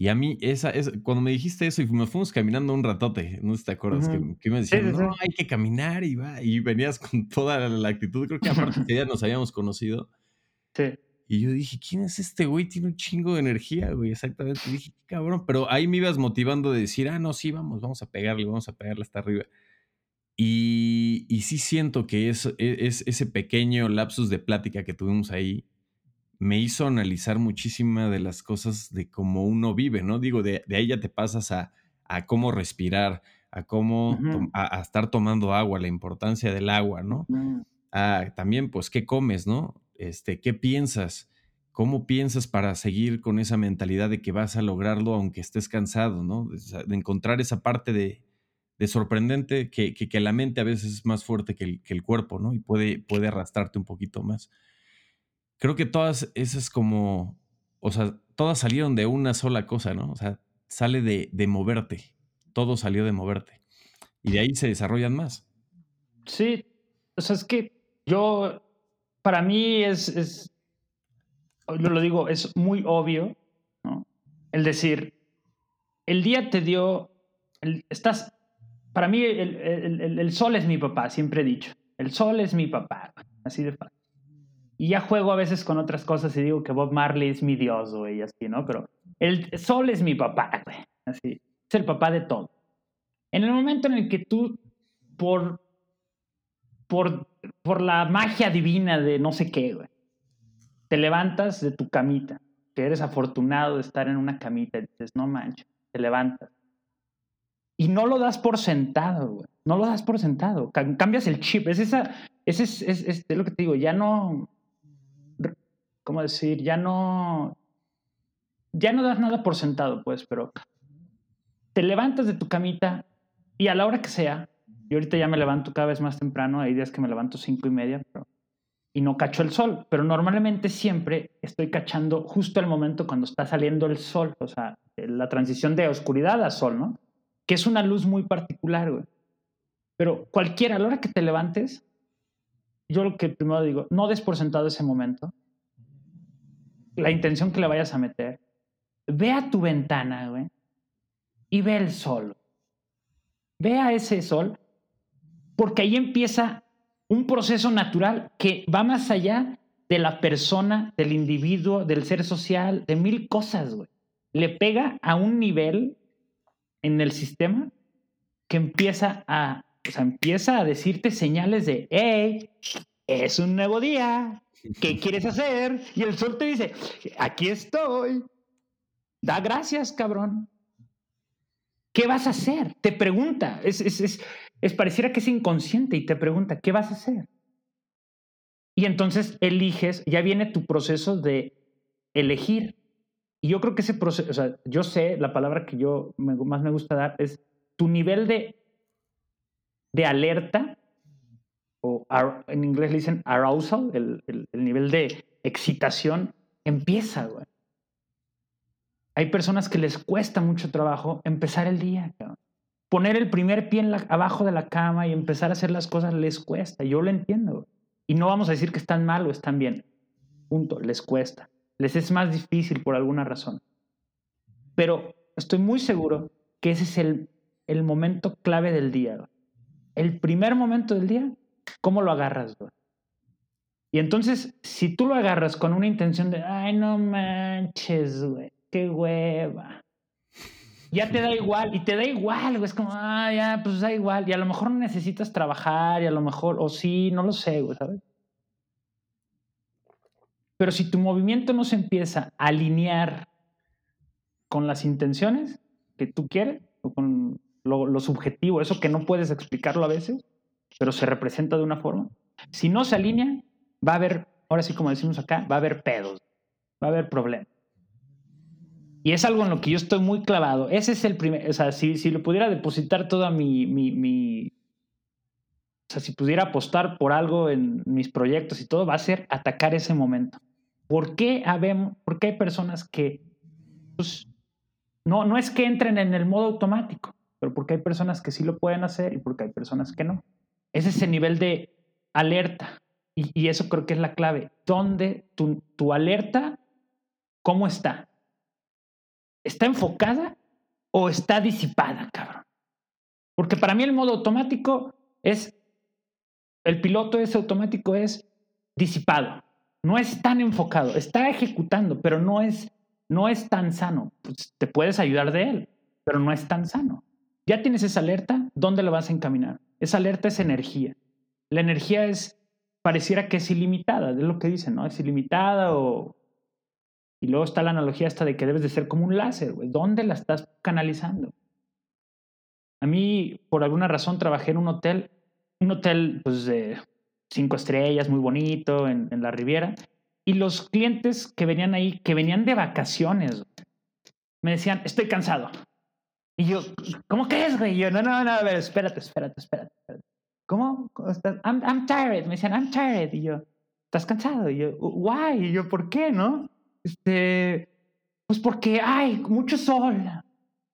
y a mí, esa, es cuando me dijiste eso y nos fuimos caminando un ratote, ¿no te acuerdas? que, me decían, no, hay que caminar y va. Y venías con toda la actitud. Creo que aparte que ya nos habíamos conocido. Sí. Y yo dije, ¿quién es este güey? Tiene un chingo de energía, güey. Exactamente. Y dije, qué cabrón. Pero ahí me ibas motivando de decir, ah, no, sí, vamos, vamos a pegarle, vamos a pegarle hasta arriba. Y, y sí siento que es, e, es ese pequeño lapsus de plática que tuvimos ahí me hizo analizar muchísimas de las cosas de cómo uno vive, ¿no? Digo, de, ahí ya te pasas a, cómo respirar, a cómo a, estar tomando agua, la importancia del agua, ¿no? también, pues, ¿qué comes, no? Este, ¿qué piensas? ¿Cómo piensas para seguir con esa mentalidad de que vas a lograrlo aunque estés cansado, ¿no? De, encontrar esa parte de, sorprendente que, que, la mente a veces es más fuerte que el, que el cuerpo, ¿no? Y puede, puede arrastrarte un poquito más creo que todas esas como, o sea, todas salieron de una sola cosa, ¿no? O sea, sale de, de moverte, todo salió de moverte. Y de ahí se desarrollan más. Sí, o sea, es que yo, para mí es, es yo lo digo, es muy obvio, ¿no? El decir, el día te dio, estás, para mí el, el, el, sol es mi papá, siempre he dicho, el sol es mi papá, así de fácil. Y ya juego a veces con otras cosas y digo que Bob Marley es mi dios, güey, así, ¿no? Pero el sol es mi papá, güey, así. Es el papá de todo. En el momento en el que tú, por, por, por la magia divina de no sé qué, güey, te levantas de tu camita, que eres afortunado de estar en una camita y dices, no manches, te levantas. Y no lo das por sentado, güey. No lo das por sentado. Cambias el chip. Es esa, es, es, es, es lo que te digo, ya no, ¿cómo decir? Ya no, ya no das nada por sentado, pues, pero te levantas de tu camita Y a la hora que sea, yo ahorita ya me levanto cada vez más temprano, hay días que me levanto cinco y media, y no cacho el sol, pero normalmente siempre estoy cachando justo el momento cuando está saliendo el sol, o sea, la transición de oscuridad a sol, ¿no? Que es una luz muy particular, güey. Pero cualquiera, a la hora que te levantes, yo lo que primero digo, no des por sentado ese momento, la intención que le vayas a meter, ve a tu ventana, güey, y ve el sol. Ve a ese sol, porque ahí empieza un proceso natural que va más allá de la persona, del individuo, del ser social, de mil cosas, güey. Le pega a un nivel en el sistema que empieza a, o sea, empieza a decirte señales de, hey, es un nuevo día, ¿qué quieres hacer? Y el sol te dice, aquí estoy, da gracias, cabrón. ¿Qué vas a hacer? Te pregunta, es, es, es, es pareciera que es inconsciente y te pregunta, ¿qué vas a hacer? Y entonces eliges, ya viene tu proceso de elegir. Y yo creo que ese proceso, o sea, yo sé, la palabra que yo más me gusta dar es tu nivel de, de alerta, o en inglés le dicen arousal, el, el, el nivel de excitación, empieza, güey. Hay personas que les cuesta mucho trabajo empezar el día, poner el primer pie abajo de la cama y empezar a hacer las cosas les cuesta. Yo lo entiendo. Y no vamos a decir que están mal o están bien. Punto, les cuesta. Les es más difícil por alguna razón. Pero estoy muy seguro que ese es el, el momento clave del día. El primer momento del día, ¿cómo lo agarras? Y entonces, si tú lo agarras con una intención de, ay, no manches, güey, qué hueva ya te da igual, y te da igual, güey, es como, ah, ya, pues da igual, y a lo mejor necesitas trabajar, y a lo mejor, o sí, no lo sé, güey, ¿sabes? Pero si tu movimiento no se empieza a alinear con las intenciones que tú quieres, o con lo, lo subjetivo, eso que no puedes explicarlo a veces, pero se representa de una forma, si no se alinea, va a haber, ahora sí como decimos acá, va a haber pedos, va a haber problemas. Y es algo en lo que yo estoy muy clavado. Ese es el primer, o sea, si, si lo pudiera depositar toda mi, mi, mi, o sea, si pudiera apostar por algo en mis proyectos y todo, va a ser atacar ese momento. ¿Por qué, habemos, por qué hay personas que, pues, no, no es que entren en el modo automático, pero porque hay personas que sí lo pueden hacer y porque hay personas que no? Es ese nivel de alerta. Y, eso creo que es la clave. ¿Dónde tu, tu alerta, cómo está? ¿está enfocada o está disipada, cabrón? Porque para mí el modo automático es, el piloto ese automático es disipado, no es tan enfocado, está ejecutando, pero no es, no es tan sano. Pues te puedes ayudar de él, pero no es tan sano. Ya tienes esa alerta, ¿dónde lo vas a encaminar? Esa alerta es energía. La energía es, pareciera que es ilimitada, es lo que dicen, ¿no? Es ilimitada o y luego está la analogía esta de que debes de ser como un láser, güey. ¿Dónde la estás canalizando? A mí, por alguna razón, trabajé en un hotel, un hotel pues de cinco estrellas, muy bonito, en, en la Riviera. Y los clientes que venían ahí, que venían de vacaciones, me decían, estoy cansado. Y yo, ¿cómo que es, güey? Y yo, no, no, no, a ver, espérate, espérate, espérate. espérate. ¿Cómo? estás? I'm, I'm tired. Me decían, I'm tired. Y yo, ¿estás cansado? Y yo, why? Y yo, ¿por qué, no? Este, pues porque hay mucho sol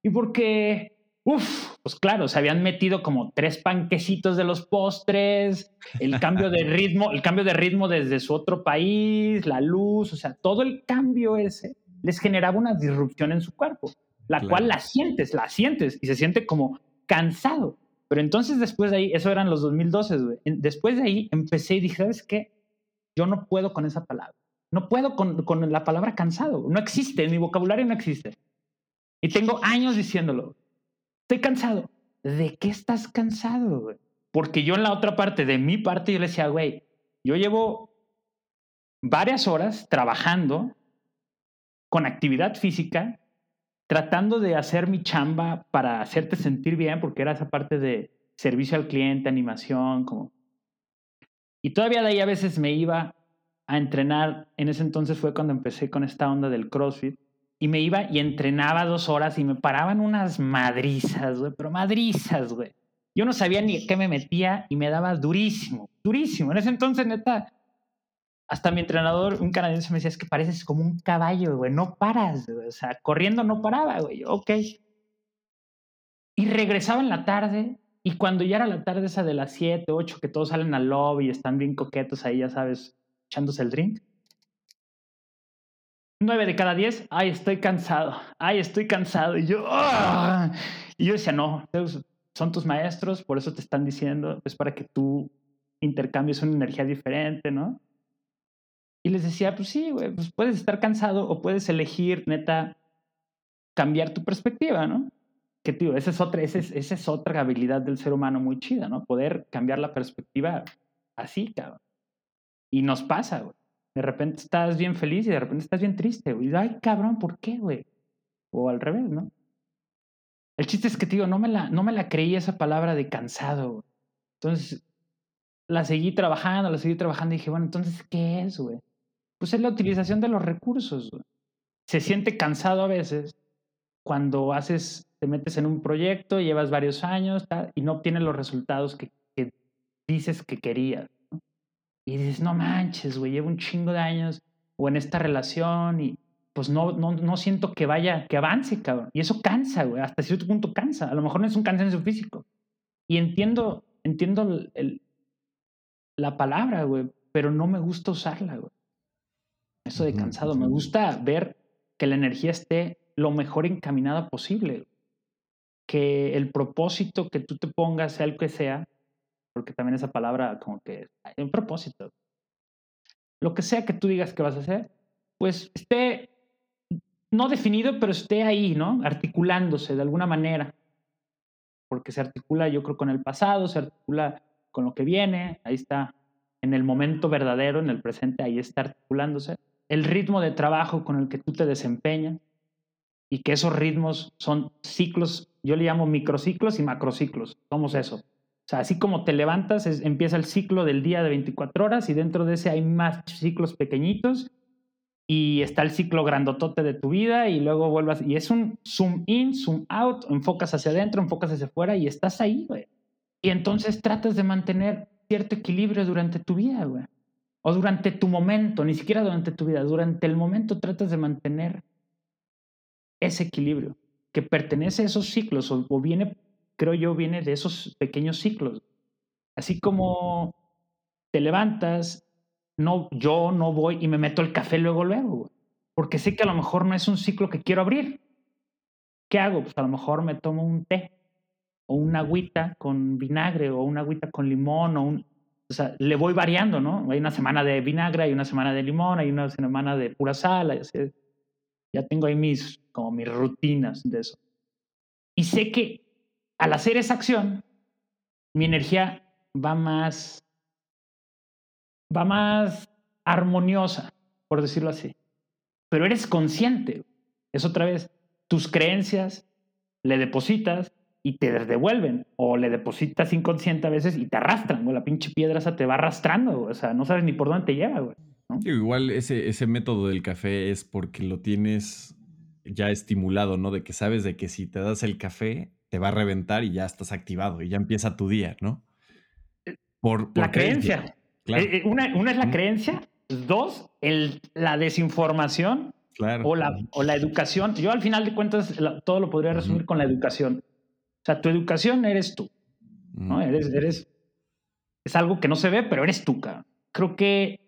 y porque, uff, pues claro, se habían metido como tres panquecitos de los postres, el cambio de ritmo, el cambio de ritmo desde su otro país, la luz, o sea, todo el cambio ese les generaba una disrupción en su cuerpo, la cual la sientes, la sientes y se siente como cansado. Pero entonces después de ahí, eso eran los 2012, güey. Después de ahí empecé y dije, ¿sabes qué? Yo no puedo con esa palabra. No puedo con, la palabra cansado. No existe, en mi vocabulario no existe. Y tengo años diciéndolo. Estoy cansado. ¿De qué estás cansado? Porque yo en la otra parte, de mi parte, yo le decía, güey, yo llevo varias horas trabajando con actividad física, tratando de hacer mi chamba para hacerte sentir bien, porque era esa parte de servicio al cliente, animación, como... Y todavía de ahí a veces me iba a entrenar. En ese entonces fue cuando empecé con esta onda del CrossFit. Y me iba y entrenaba dos horas y me paraban unas madrizas, güey, pero madrizas, güey. Yo no sabía ni qué me metía y me daba durísimo, durísimo. En ese entonces, neta, hasta mi entrenador, un canadiense, me decía, es que pareces como un caballo, güey, no paras, güey. o sea, corriendo no paraba, güey, ok. Y regresaba en la tarde y cuando ya era la tarde esa de las 7, 8, que todos salen al lobby están bien coquetos ahí, ya sabes, echándose el drink. 9 de cada 10, ay, estoy cansado, ay, estoy cansado. Y yo, ¡ah! y yo decía, no, son tus maestros, por eso te están diciendo, es para que tú intercambies una energía diferente, ¿no? Y les decía, pues sí, güey, pues puedes estar cansado o puedes elegir, neta, cambiar tu perspectiva, ¿no? Que, tío, esa es, otra, esa, es, esa es otra habilidad del ser humano muy chida, ¿no? Poder cambiar la perspectiva así, cabrón. Y nos pasa, güey. De repente estás bien feliz y de repente estás bien triste, güey. Ay, cabrón, ¿por qué, güey? O al revés, ¿no? El chiste es que, tío, no me la, no me la creí esa palabra de cansado. Entonces, la seguí trabajando, la seguí trabajando y dije, bueno, entonces, ¿qué es, güey? Pues es la utilización de los recursos, güey. Se siente cansado a veces cuando haces, te metes en un proyecto, llevas varios años y no obtienes los resultados que, que dices que querías. Y dices, no manches, güey, llevo un chingo de años o en esta relación y pues no, no, no siento que vaya, que avance, cabrón. Y eso cansa, güey, hasta cierto punto cansa. A lo mejor no es un cansancio físico. Y entiendo, entiendo el, la palabra, güey, pero no me gusta usarla, güey. Eso de cansado. Me gusta ver que la energía esté lo mejor encaminada posible. Que el propósito que tú te pongas, sea el que sea, porque también esa palabra como que hay un propósito. Lo que sea que tú digas que vas a hacer, pues esté no definido, pero esté ahí, ¿no? Articulándose de alguna manera. Porque se articula, yo creo, con el pasado, se articula con lo que viene, ahí está, en el momento verdadero, en el presente, ahí está articulándose. El ritmo de trabajo con el que tú te desempeñas y que esos ritmos son ciclos, yo le llamo microciclos y macrociclos, somos eso. O sea, así como te levantas, empieza el ciclo del día de 24 horas y dentro de ese hay más ciclos pequeñitos y está el ciclo grandotote de tu vida y luego vuelvas y es un zoom in, zoom out, enfocas hacia adentro, enfocas hacia afuera y estás ahí, güey. Y entonces tratas de mantener cierto equilibrio durante tu vida, güey. O durante tu momento, ni siquiera durante tu vida, durante el momento tratas de mantener ese equilibrio que pertenece a esos ciclos o, o viene, creo yo, viene de esos pequeños ciclos. Así como te levantas no, yo no voy y me meto el café luego, luego, porque sé que a lo mejor no es un ciclo que quiero abrir. ¿Qué hago? Pues a lo mejor me tomo un té o una agüita con vinagre o una agüita con limón o un... O sea, le voy variando, ¿no? Hay una semana de vinagre, hay una semana de limón, hay una semana de pura sal. Ya tengo ahí mis, como mis rutinas de eso. Y sé que al hacer esa acción, mi energía va más va más armoniosa, por decirlo así. Pero eres consciente. Es otra vez, tus creencias le depositas y te devuelven. O le depositas inconsciente a veces y te arrastran, La pinche piedra esa te va arrastrando, O sea, no sabes ni por dónde te lleva, igual ese, ese método del café es porque lo tienes ya estimulado, ¿no? De que sabes de que si te das el café, te va a reventar y ya estás activado y ya empieza tu día, ¿no? Eh, por, la creencia. Eh, eh, una, es la creencia, dos, el, la desinformación o, la, o la educación. Yo al final de cuentas todo lo podría resumir con la educación. O sea, tu educación eres tú. ¿no? Eres, eres, es algo que no se ve, pero eres tú, Creo que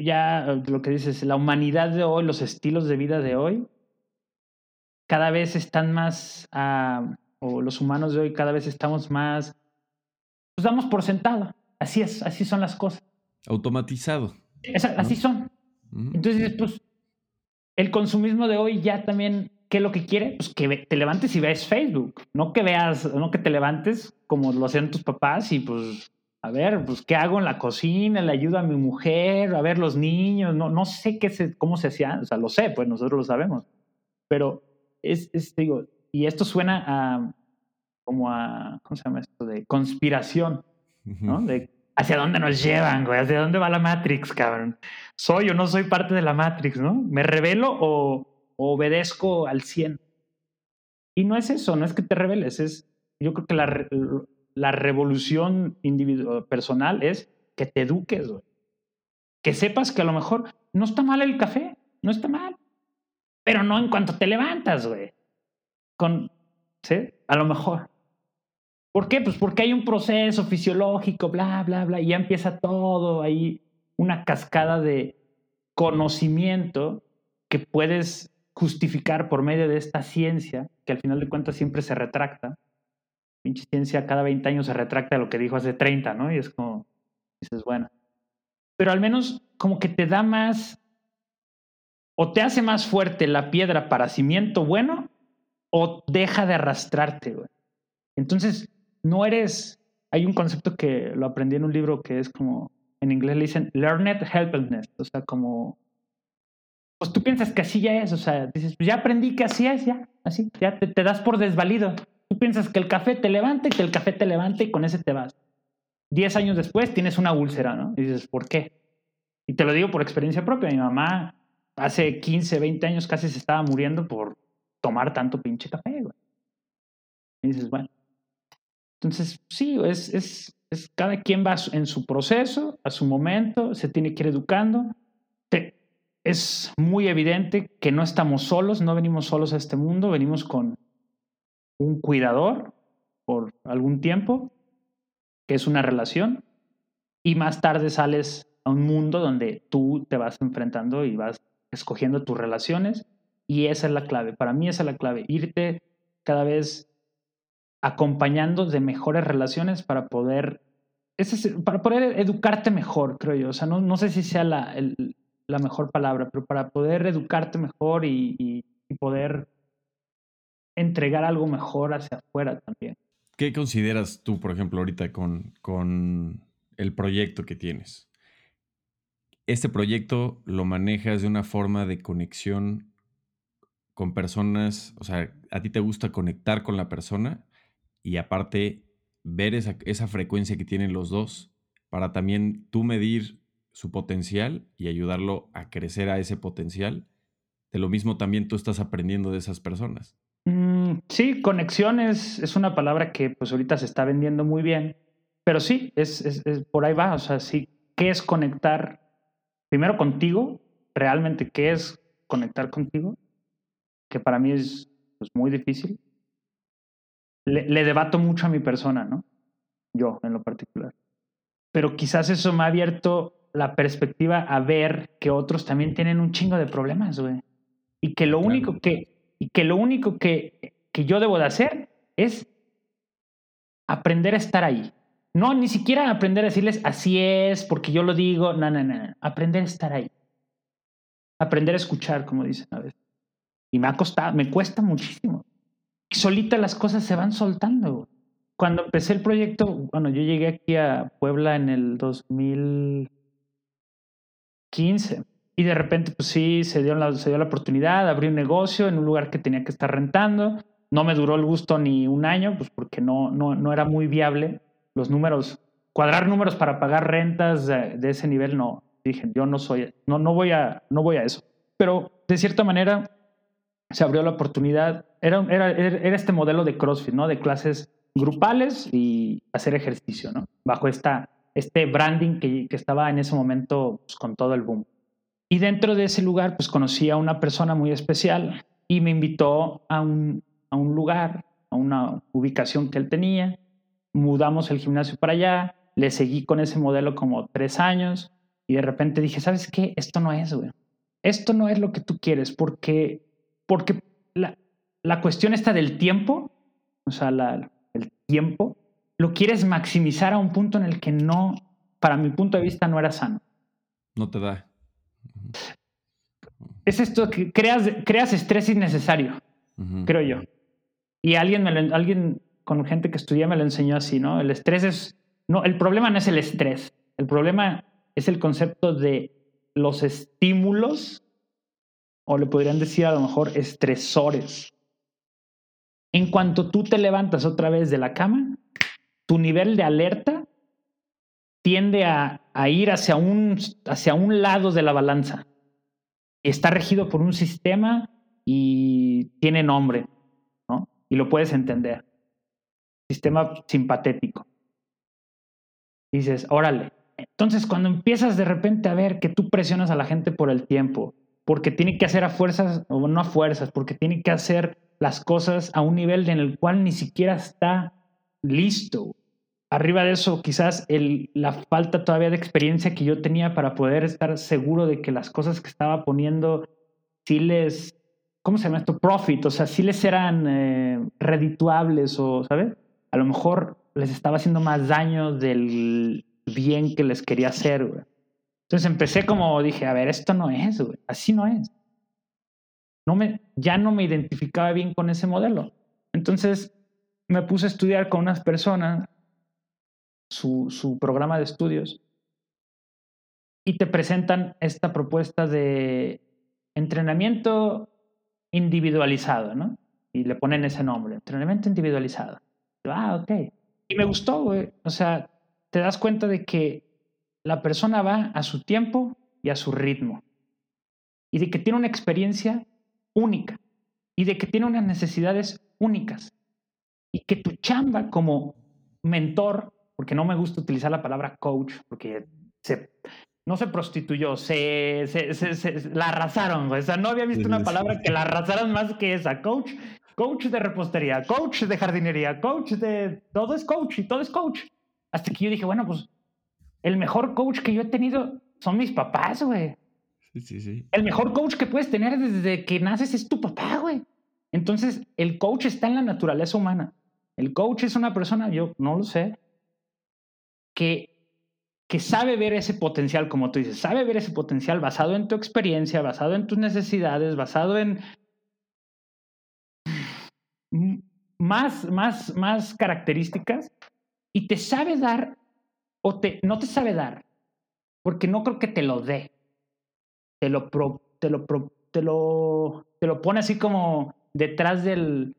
ya lo que dices, la humanidad de hoy, los estilos de vida de hoy, cada vez están más, uh, o los humanos de hoy cada vez estamos más, pues damos por sentado. Así es, así son las cosas. Automatizado. así son. Entonces, pues, el consumismo de hoy ya también, ¿qué es lo que quiere? Pues que te levantes y veas Facebook, no que veas, no que te levantes como lo hacían tus papás y pues, a ver, pues, ¿qué hago en la cocina? Le ayudo a mi mujer, a ver los niños, no, no sé qué se, cómo se hacía, o sea, lo sé, pues nosotros lo sabemos, pero es, es digo, y esto suena a, como a, ¿cómo se llama esto? De conspiración, ¿no? De ¿Hacia dónde nos llevan, güey? ¿Hacia dónde va la Matrix, cabrón? ¿Soy o no soy parte de la Matrix, no? ¿Me revelo o, obedezco al 100. Y no es eso, no es que te rebeles, es, yo creo que la, la revolución individual, personal es que te eduques, Que sepas que a lo mejor no está mal el café, no está mal. Pero no en cuanto te levantas, güey. Con, ¿sí? A lo mejor. ¿Por qué? Pues porque hay un proceso fisiológico, bla, bla, bla, y ya empieza todo ahí, una cascada de conocimiento que puedes justificar por medio de esta ciencia, que al final de cuentas siempre se retracta. Pinche ciencia cada 20 años se retracta de lo que dijo hace 30, ¿no? Y es como, dices, bueno. Pero al menos como que te da más, o te hace más fuerte la piedra para cimiento bueno, o deja de arrastrarte, güey. Entonces, no eres, hay un concepto que lo aprendí en un libro que es como, en inglés le dicen learned helplessness, o sea, como, pues tú piensas que así ya es, o sea, dices, pues ya aprendí que así es, ya, así, ya te, te das por desvalido. Tú piensas que el café te levanta y que el café te levanta y con ese te vas. Diez años después tienes una úlcera, ¿no? Y dices, ¿por qué? Y te lo digo por experiencia propia. Mi mamá hace 15, 20 años casi se estaba muriendo por tomar tanto pinche café, güey. Y dices, bueno. Entonces, sí, es, es, es cada quien va en su proceso, a su momento, se tiene que ir educando. es muy evidente que no estamos solos, no venimos solos a este mundo, venimos con un cuidador por algún tiempo, que es una relación, y más tarde sales a un mundo donde tú te vas enfrentando y vas escogiendo tus relaciones, y esa es la clave. Para mí esa es la clave, irte cada vez acompañando de mejores relaciones para poder, para poder educarte mejor, creo yo. O sea, no, no sé si sea la, la mejor palabra, pero para poder educarte mejor y, y poder entregar algo mejor hacia afuera también. ¿Qué consideras tú, por ejemplo, ahorita con, con el proyecto que tienes? Este proyecto lo manejas de una forma de conexión con personas, o sea, a ti te gusta conectar con la persona y aparte ver esa, esa frecuencia que tienen los dos para también tú medir su potencial y ayudarlo a crecer a ese potencial. De lo mismo también tú estás aprendiendo de esas personas. Mm, sí, conexión es, una palabra que pues ahorita se está vendiendo muy bien, pero sí, es, por ahí va, o sea, sí, ¿qué es conectar primero contigo? Realmente, ¿qué es conectar contigo? Que para mí es pues, muy difícil. Le, le debato mucho a mi persona, ¿no? Yo, en lo particular. Pero quizás eso me ha abierto la perspectiva a ver que otros también tienen un chingo de problemas, güey. Y que lo único que, y que lo único que, que yo debo de hacer es aprender a estar ahí. No, ni siquiera aprender a decirles así es, porque yo lo digo. No, no, no. Aprender a estar ahí. Aprender a escuchar, como dicen a veces. Y me ha costado, me cuesta muchísimo. Y solita las cosas se van soltando. Cuando empecé el proyecto, bueno, yo llegué aquí a Puebla en el 2015 y de repente, pues sí, se dio, la, se dio la oportunidad, abrí un negocio en un lugar que tenía que estar rentando. No me duró el gusto ni un año, pues porque no, no, no era muy viable. Los números, cuadrar números para pagar rentas de, ese nivel, no. Dije, yo no soy, no, no, voy a, no voy a eso. Pero de cierta manera se abrió la oportunidad. Era, era, era este modelo de CrossFit, ¿no? De clases grupales y hacer ejercicio, ¿no? Bajo esta, este branding que, que estaba en ese momento pues, con todo el boom. Y dentro de ese lugar, pues conocí a una persona muy especial y me invitó a un, a un lugar, a una ubicación que él tenía. Mudamos el gimnasio para allá, le seguí con ese modelo como tres años y de repente dije, ¿sabes qué? Esto no es, güey. Esto no es lo que tú quieres porque, porque la, la cuestión está del tiempo, o sea, la, el tiempo, lo quieres maximizar a un punto en el que no, para mi punto de vista, no era sano. No te da. Es esto que creas, creas estrés innecesario, creo yo. Y alguien, me alguien con gente que estudia me lo enseñó así, ¿no? El estrés es... No, el problema no es el estrés. El problema es el concepto de los estímulos, o le podrían decir a lo mejor estresores. En cuanto tú te levantas otra vez de la cama, tu nivel de alerta tiende a, ir hacia un, hacia un lado de la balanza. Está regido por un sistema y tiene nombre, ¿no? Y lo puedes entender. Sistema simpatético. Dices, órale. Entonces, cuando empiezas de repente a ver que tú presionas a la gente por el tiempo, porque tiene que hacer a fuerzas, o no a fuerzas, porque tiene que hacer las cosas a un nivel en el cual ni siquiera está listo. Arriba de eso, quizás el, la falta todavía de experiencia que yo tenía para poder estar seguro de que las cosas que estaba poniendo sí les, ¿cómo se llama esto? Profit, o sea, sí les eran eh, redituables o, ¿sabes? A lo mejor les estaba haciendo más daño del bien que les quería hacer, güey. Entonces empecé como dije, a ver, esto no es, güey, así no es. No me, ya no me identificaba bien con ese modelo. Entonces me puse a estudiar con unas personas su, su programa de estudios y te presentan esta propuesta de entrenamiento individualizado, ¿no? Y le ponen ese nombre, entrenamiento individualizado. Ah, ok. Y me gustó, güey. O sea, te das cuenta de que la persona va a su tiempo y a su ritmo. Y de que tiene una experiencia única. Y de que tiene unas necesidades únicas. Y que tu chamba como mentor, porque no me gusta utilizar la palabra coach, porque se, no se prostituyó, se, se, la arrasaron. O sea, no había visto una palabra que la arrasaran más que esa. Coach, coach de repostería, coach de jardinería, coach de... Todo es coach y todo es coach. Hasta que yo dije, bueno, pues el mejor coach que yo he tenido son mis papás, güey. Sí, sí, sí. El mejor coach que puedes tener desde que naces es tu papá, güey. Entonces, el coach está en la naturaleza humana. El coach es una persona, yo no lo sé, que, que sabe ver ese potencial, como tú dices, sabe ver ese potencial basado en tu experiencia, basado en tus necesidades, basado en más, más, más características y te sabe dar o te, no te sabe dar, porque no creo que te lo dé. Te lo, te lo, te lo, te lo pone así como detrás del,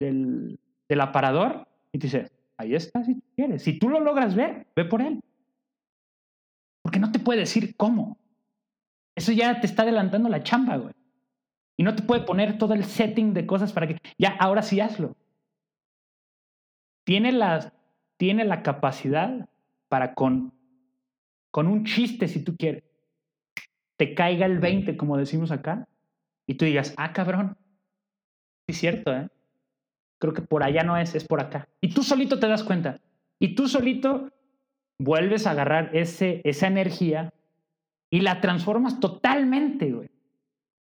del, del aparador y te dice, ahí está si quieres. Si tú lo logras ver, ve por él. Porque no te puede decir cómo. Eso ya te está adelantando la chamba, güey. Y no te puede poner todo el setting de cosas para que, ya, ahora sí hazlo. Tiene la, tiene la capacidad para con, con un chiste, si tú quieres, te caiga el 20, como decimos acá, y tú digas, ah, cabrón, sí es cierto, ¿eh? Creo que por allá no es, es por acá. Y tú solito te das cuenta. Y tú solito vuelves a agarrar ese, esa energía y la transformas totalmente, güey.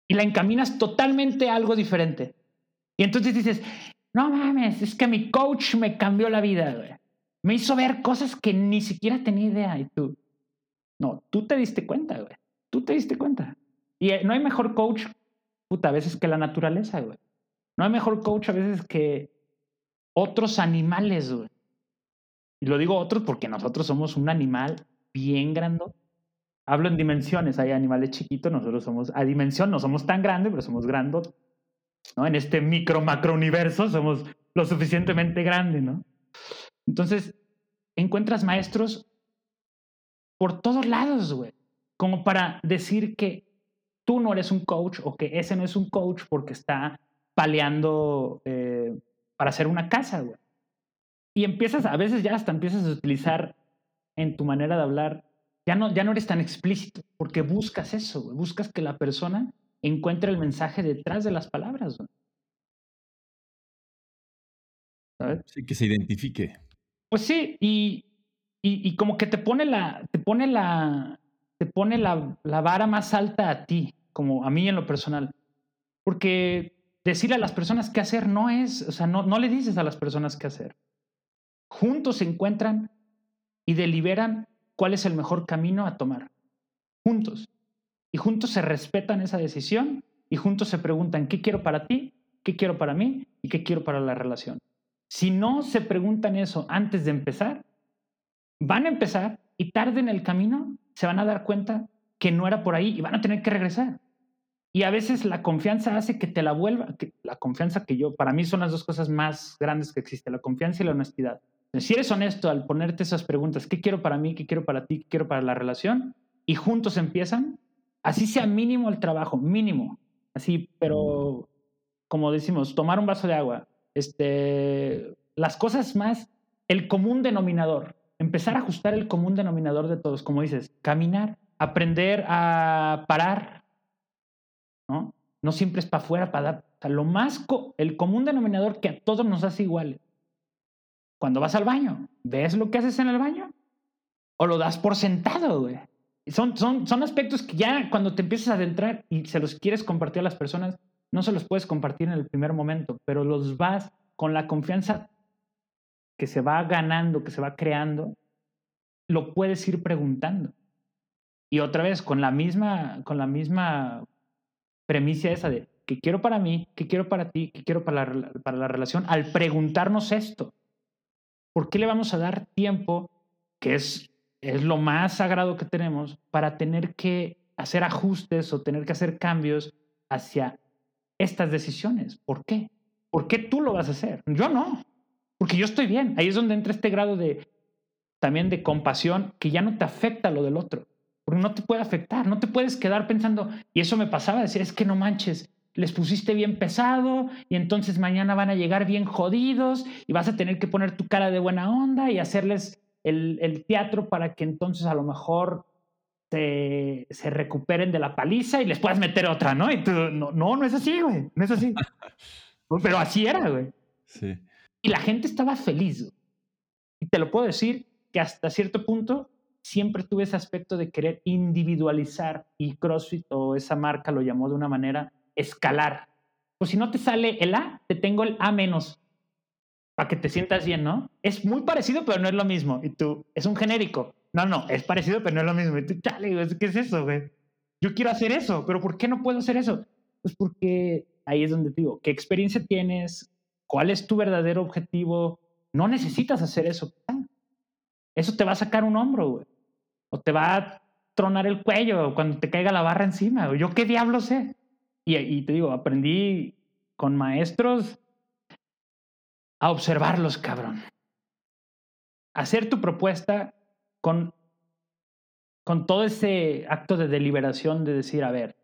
Y la encaminas totalmente a algo diferente. Y entonces dices, no mames, es que mi coach me cambió la vida, güey. Me hizo ver cosas que ni siquiera tenía idea. Y tú, no, tú te diste cuenta, güey. Tú te diste cuenta. Y eh, no hay mejor coach, puta, a veces que la naturaleza, güey. No hay mejor coach a veces que otros animales, güey. Y lo digo otros porque nosotros somos un animal bien grande. Hablo en dimensiones, hay animales chiquitos, nosotros somos a dimensión, no somos tan grandes, pero somos grandes. ¿no? En este micro macro universo somos lo suficientemente grandes, ¿no? Entonces, encuentras maestros por todos lados, güey, como para decir que tú no eres un coach o que ese no es un coach porque está paleando eh, para hacer una casa, güey. Y empiezas, a veces ya hasta empiezas a utilizar en tu manera de hablar, ya no, ya no eres tan explícito, porque buscas eso, güey. buscas que la persona encuentre el mensaje detrás de las palabras. Güey. ¿Sabes? Sí, que se identifique. Pues sí, y, y, como que te pone la, te pone la, te pone la, la, vara más alta a ti, como a mí en lo personal. Porque decirle a las personas qué hacer no es, o sea, no, no le dices a las personas qué hacer. Juntos se encuentran y deliberan cuál es el mejor camino a tomar. Juntos. Y juntos se respetan esa decisión y juntos se preguntan, ¿qué quiero para ti? ¿Qué quiero para mí? ¿Y qué quiero para la relación? Si no se preguntan eso antes de empezar, van a empezar y tarde en el camino se van a dar cuenta que no era por ahí y van a tener que regresar. Y a veces la confianza hace que te la vuelva, que la confianza que yo, para mí son las dos cosas más grandes que existen, la confianza y la honestidad. Si eres honesto al ponerte esas preguntas, ¿qué quiero para mí? ¿Qué quiero para ti? ¿Qué quiero para la relación? Y juntos empiezan, así sea mínimo el trabajo, mínimo. Así, pero como decimos, tomar un vaso de agua, este, las cosas más, el común denominador, empezar a ajustar el común denominador de todos, como dices, caminar, aprender a parar, ¿no? No siempre es para afuera, para dar, o sea, lo más, el común denominador que a todos nos hace iguales. Cuando vas al baño, ¿ves lo que haces en el baño? ¿O lo das por sentado, güey? Son, son, son aspectos que ya cuando te empiezas a adentrar y se los quieres compartir a las personas, no se los puedes compartir en el primer momento, pero los vas con la confianza que se va ganando, que se va creando, lo puedes ir preguntando. Y otra vez, con la misma, con la misma premisa esa de qué quiero para mí, qué quiero para ti, qué quiero para la, para la relación, al preguntarnos esto, ¿por qué le vamos a dar tiempo, que es, es lo más sagrado que tenemos, para tener que hacer ajustes o tener que hacer cambios hacia estas decisiones? ¿Por qué? ¿Por qué tú lo vas a hacer? Yo no, porque yo estoy bien. Ahí es donde entra este grado de también de compasión que ya no te afecta lo del otro, porque no te puede afectar, no te puedes quedar pensando, y eso me pasaba, decir, es que no manches, les pusiste bien pesado y entonces mañana van a llegar bien jodidos y vas a tener que poner tu cara de buena onda y hacerles el, el teatro para que entonces a lo mejor se, se, recuperen de la paliza y les puedas meter otra, ¿no? Y tú, no, no, no es así, güey, no es así. Pero así era, güey. Sí. Y la gente estaba feliz. Y te lo puedo decir que hasta cierto punto siempre tuve ese aspecto de querer individualizar y CrossFit o esa marca lo llamó de una manera escalar. Pues si no te sale el A, te tengo el A menos para que te sientas bien, ¿no? Es muy parecido, pero no es lo mismo. Y tú, es un genérico. No, no, es parecido, pero no es lo mismo. ¿qué es eso, güey? Yo quiero hacer eso, pero ¿por qué no puedo hacer eso? Pues porque ahí es donde te digo, ¿qué experiencia tienes? ¿Cuál es tu verdadero objetivo? No necesitas hacer eso. Eso te va a sacar un hombro, güey. O te va a tronar el cuello cuando te caiga la barra encima. Yo qué diablo sé. Y, y te digo, aprendí con maestros a observarlos, cabrón. Hacer tu propuesta con, con todo ese acto de deliberación de decir, a ver,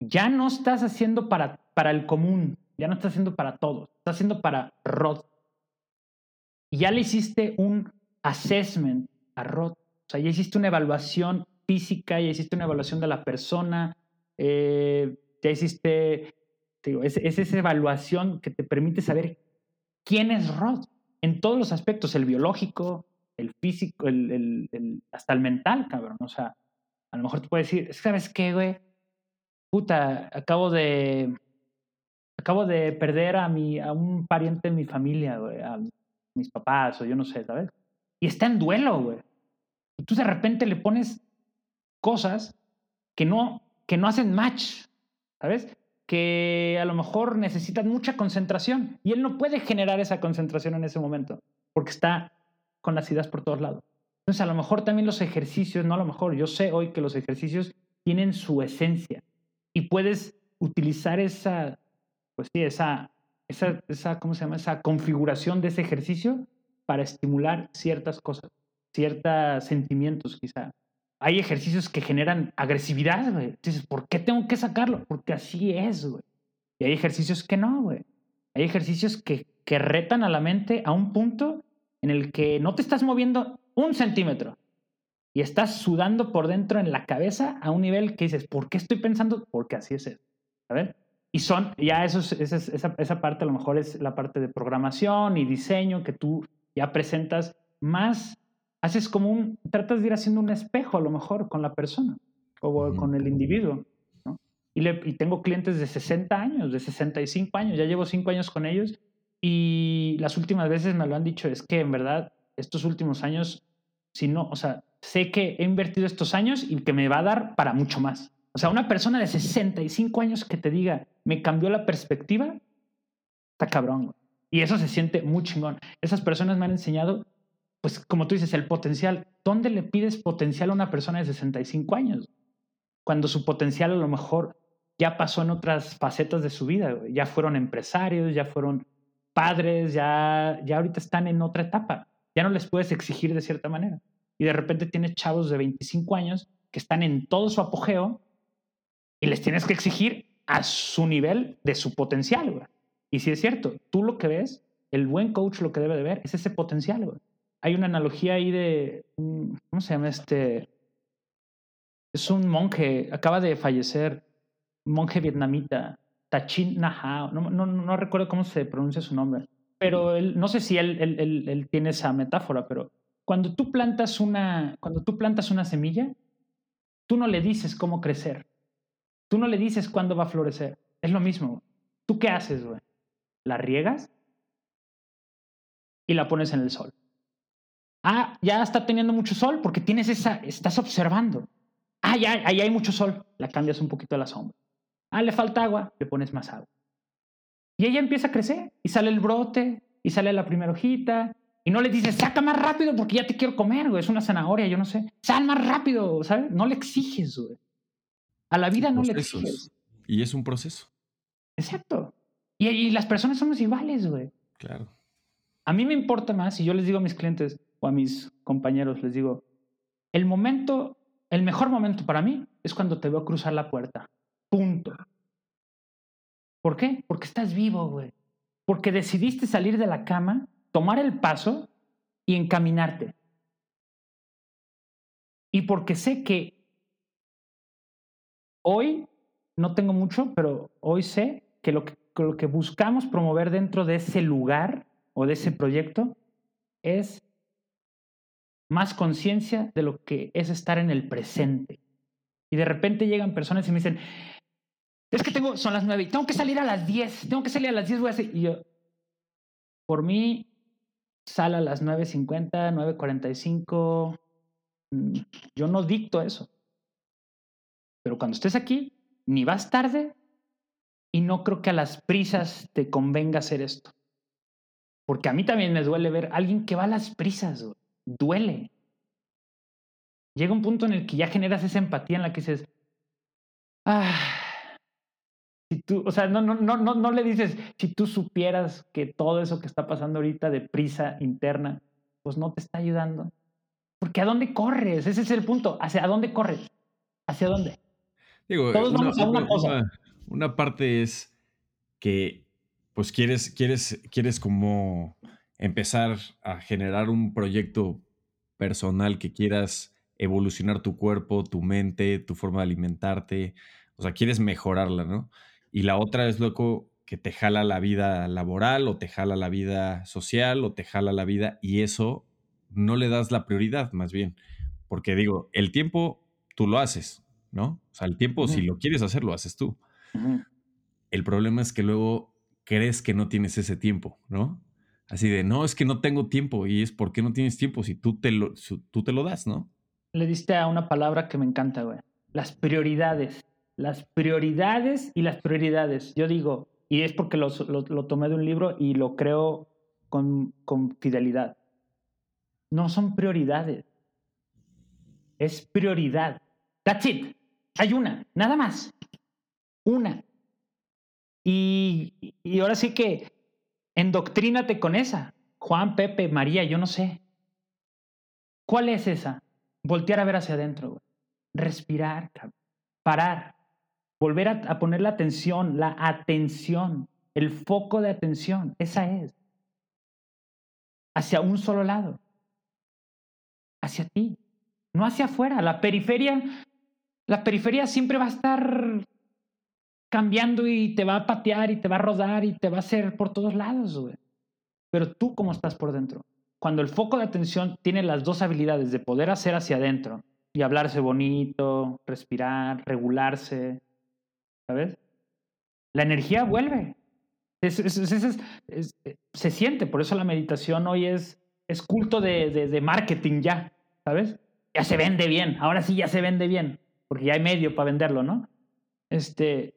ya no estás haciendo para, para el común, ya no estás haciendo para todos, estás haciendo para Rod. Y ya le hiciste un assessment a Rod. O sea, ya hiciste una evaluación física, ya hiciste una evaluación de la persona, eh, ya hiciste, digo, es, es, esa evaluación que te permite saber quién es Rod en todos los aspectos, el biológico, el físico, el, el, hasta el mental, cabrón. O sea, a lo mejor te puedes decir, ¿sabes qué, güey? puta, acabo de, acabo de perder a, mi, a un pariente de mi familia, güey, a mis papás o yo no sé, ¿sabes? Y está en duelo, güey. Y tú de repente le pones cosas que no, que no hacen match, ¿sabes? Que a lo mejor necesitan mucha concentración y él no puede generar esa concentración en ese momento porque está con las ideas por todos lados. Entonces, a lo mejor también los ejercicios, no a lo mejor, yo sé hoy que los ejercicios tienen su esencia y puedes utilizar esa, pues sí, esa, esa, esa, ¿cómo se llama? Esa configuración de ese ejercicio para estimular ciertas cosas, ciertos sentimientos quizá. Hay ejercicios que generan agresividad, güey. Dices, ¿por qué tengo que sacarlo? Porque así es, güey. Y hay ejercicios que no, güey. Hay ejercicios que, que retan a la mente a un punto en el que no te estás moviendo un centímetro, y estás sudando por dentro en la cabeza a un nivel que dices, ¿por qué estoy pensando? Porque así es eso. ¿sabes? Y son, ya eso esa, esa parte a lo mejor es la parte de programación y diseño que tú ya presentas más, haces como un, tratas de ir haciendo un espejo a lo mejor con la persona o con el individuo. ¿no? Y, le, y tengo clientes de 60 años, de 65 años, ya llevo 5 años con ellos y las últimas veces me lo han dicho, es que en verdad estos últimos años, si no, o sea, sé que he invertido estos años y que me va a dar para mucho más. O sea, una persona de 65 años que te diga, me cambió la perspectiva, está cabrón. Y eso se siente muy chingón. Esas personas me han enseñado, pues como tú dices, el potencial. ¿Dónde le pides potencial a una persona de 65 años? Cuando su potencial a lo mejor ya pasó en otras facetas de su vida. Ya fueron empresarios, ya fueron padres, ya, ya ahorita están en otra etapa. Ya no les puedes exigir de cierta manera y de repente tienes chavos de 25 años que están en todo su apogeo y les tienes que exigir a su nivel de su potencial. Y si es cierto, tú lo que ves, el buen coach lo que debe de ver es ese potencial. Hay una analogía ahí de, ¿cómo se llama este? Es un monje, acaba de fallecer, monje vietnamita, Tachin Nahao, no, no, no recuerdo cómo se pronuncia su nombre, pero él, no sé si él, él, él, tiene esa metáfora, pero cuando tú plantas una, cuando tú plantas una semilla, tú no le dices cómo crecer, tú no le dices cuándo va a florecer, es lo mismo. ¿Tú qué haces, güey? ¿La riegas? Y la pones en el sol. Ah, ya está teniendo mucho sol porque tienes esa, estás observando. Ah, ya, ahí hay mucho sol, la cambias un poquito a la sombra. Ah, le falta agua, le pones más agua. Y ella empieza a crecer y sale el brote y sale la primera hojita y no le dices, saca más rápido porque ya te quiero comer, güey, es una zanahoria, yo no sé. Sal más rápido, ¿sabes? No le exiges, güey. A la vida no le exiges. Y es un proceso. Exacto. Y, y las personas somos iguales, güey. Claro. A mí me importa más, y yo les digo a mis clientes o a mis compañeros, les digo, el momento, el mejor momento para mí es cuando te veo cruzar la puerta. Punto. ¿Por qué? Porque estás vivo, güey. Porque decidiste salir de la cama, tomar el paso y encaminarte. Y porque sé que hoy, no tengo mucho, pero hoy sé que lo que, lo que buscamos promover dentro de ese lugar o de ese proyecto es más conciencia de lo que es estar en el presente. Y de repente llegan personas y me dicen, es que tengo, son las nueve y tengo que salir a las diez, tengo que salir a las diez, voy a hacer. Y yo, por mí, sale a las 9.50, 9.45. Mm, yo no dicto eso. Pero cuando estés aquí, ni vas tarde y no creo que a las prisas te convenga hacer esto. Porque a mí también me duele ver a alguien que va a las prisas, duele. Llega un punto en el que ya generas esa empatía en la que dices, ah, si tú, o sea, no, no, no, no, no le dices, si tú supieras que todo eso que está pasando ahorita de prisa interna, pues no te está ayudando. Porque ¿a dónde corres? Ese es el punto. ¿Hacia dónde corres? ¿Hacia dónde? Digo, Todos una, vamos a una cosa. Una, parte es que, pues quieres, quieres, quieres como empezar a generar un proyecto personal que quieras evolucionar tu cuerpo, tu mente, tu forma de alimentarte, o sea, quieres mejorarla, ¿no? Y la otra es loco que te jala la vida laboral o te jala la vida social o te jala la vida y eso no le das la prioridad más bien. Porque digo, el tiempo tú lo haces, ¿no? O sea, el tiempo si lo quieres hacer lo haces tú. El problema es que luego crees que no tienes ese tiempo, ¿no? Así de, no, es que no tengo tiempo y es porque no tienes tiempo si tú te lo, tú te lo das, ¿no? Le diste a una palabra que me encanta, güey. Las prioridades las prioridades y las prioridades. Yo digo, y es porque lo, tomé de un libro y lo creo con, con fidelidad. No son prioridades. Es prioridad. That's it. Hay una, nada más. Una. Y, y ahora sí que endoctrínate con esa. Juan, Pepe, María, yo no sé. ¿Cuál es esa? Voltear a ver hacia adentro. Respirar, parar. Volver a, poner la atención, la atención, el foco de atención, esa es. Hacia un solo lado. Hacia ti, no hacia afuera. La periferia, la periferia siempre va a estar cambiando y te va a patear y te va a rodar y te va a hacer por todos lados, güey. Pero tú cómo estás por dentro. Cuando el foco de atención tiene las dos habilidades de poder hacer hacia adentro y hablarse bonito, respirar, regularse, ¿sabes? La energía vuelve. se siente, por eso la meditación hoy es, es culto de, de, marketing ya, ¿sabes? Ya se vende bien, ahora sí ya se vende bien, porque ya hay medio para venderlo, ¿no? Este,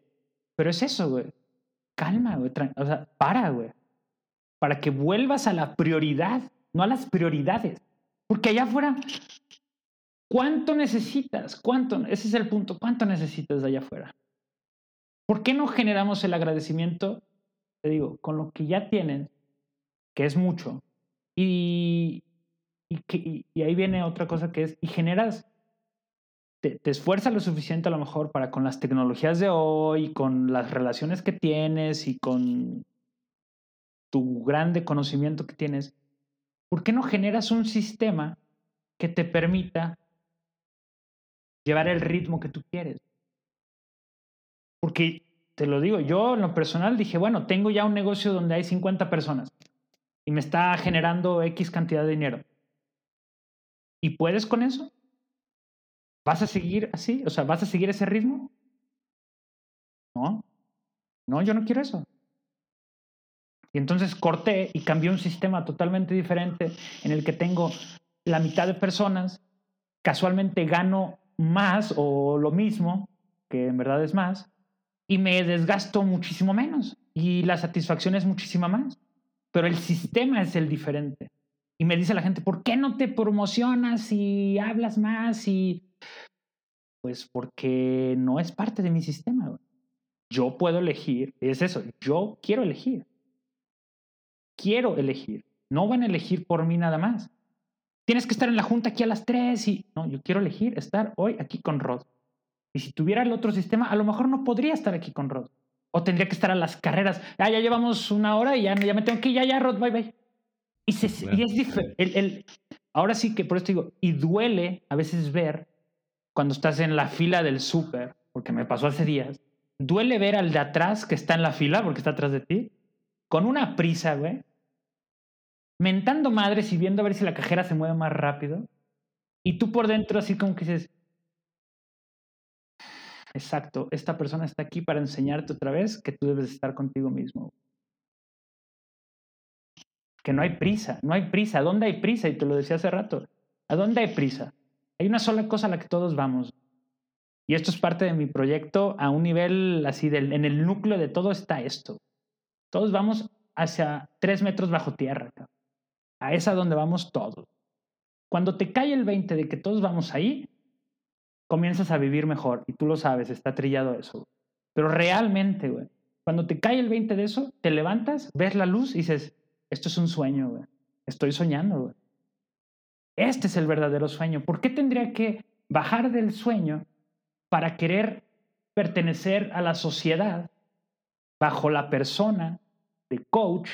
pero es eso, güey. Calma, güey. O sea, para, güey. Para que vuelvas a la prioridad, no a las prioridades. Porque allá afuera, ¿cuánto necesitas? ¿Cuánto? Ese es el punto. ¿Cuánto necesitas de allá afuera? ¿Por qué no generamos el agradecimiento, te digo, con lo que ya tienen, que es mucho? Y, ahí viene otra cosa que es, y generas te, te esfuerzas lo suficiente a lo mejor para con las tecnologías de hoy, con las relaciones que tienes y con tu grande conocimiento que tienes, ¿por qué no generas un sistema que te permita llevar el ritmo que tú quieres? Porque te lo digo, yo en lo personal dije, bueno, tengo ya un negocio donde hay 50 personas y me está generando X cantidad de dinero. ¿Y puedes con eso? ¿Vas a seguir así? O sea, ¿vas a seguir ese ritmo? No, no, yo no quiero eso. Y entonces corté y cambié un sistema totalmente diferente en el que tengo la mitad de personas, casualmente gano más o lo mismo, que en verdad es más, y me desgasto muchísimo menos y la satisfacción es muchísima más. Pero el sistema es el diferente. Y me dice la gente, ¿por qué no te promocionas y hablas más? Y pues porque no es parte de mi sistema. Yo puedo elegir, es eso, yo quiero elegir quiero elegir. No van a elegir por mí nada más. Tienes que estar en la junta aquí a las 3 y... No, yo quiero elegir estar hoy aquí con Rod. Y si tuviera el otro sistema, a lo mejor no podría estar aquí con Rod. O tendría que estar a las carreras. Ah, ya llevamos una hora y ya, ya me tengo que ir, ya, ya, Rod, bye, bye. Y, se, y es diferente. El, el, ahora sí que por esto digo, y duele a veces ver cuando estás en la fila del súper, porque me pasó hace días, duele ver al de atrás que está en la fila, porque está atrás de ti, con una prisa, güey, mentando madres y viendo a ver si la cajera se mueve más rápido. Y tú por dentro así como que dices, exacto, esta persona está aquí para enseñarte otra vez que tú debes estar contigo mismo. Que no hay prisa, no hay prisa. ¿A dónde hay prisa? Y te lo decía hace rato. ¿A dónde hay prisa? Hay una sola cosa a la que todos vamos. Y esto es parte de mi proyecto a un nivel así, en el núcleo de todo está esto. Todos vamos hacia tres metros bajo tierra. A esa donde vamos todos. Cuando te cae el 20 de que todos vamos ahí, comienzas a vivir mejor. Y tú lo sabes, está trillado eso. Pero realmente, güey, cuando te cae el 20 de eso, te levantas, ves la luz y dices, esto es un sueño, güey. Estoy soñando, güey. Este es el verdadero sueño. ¿Por qué tendría que bajar del sueño para querer pertenecer a la sociedad bajo la persona de coach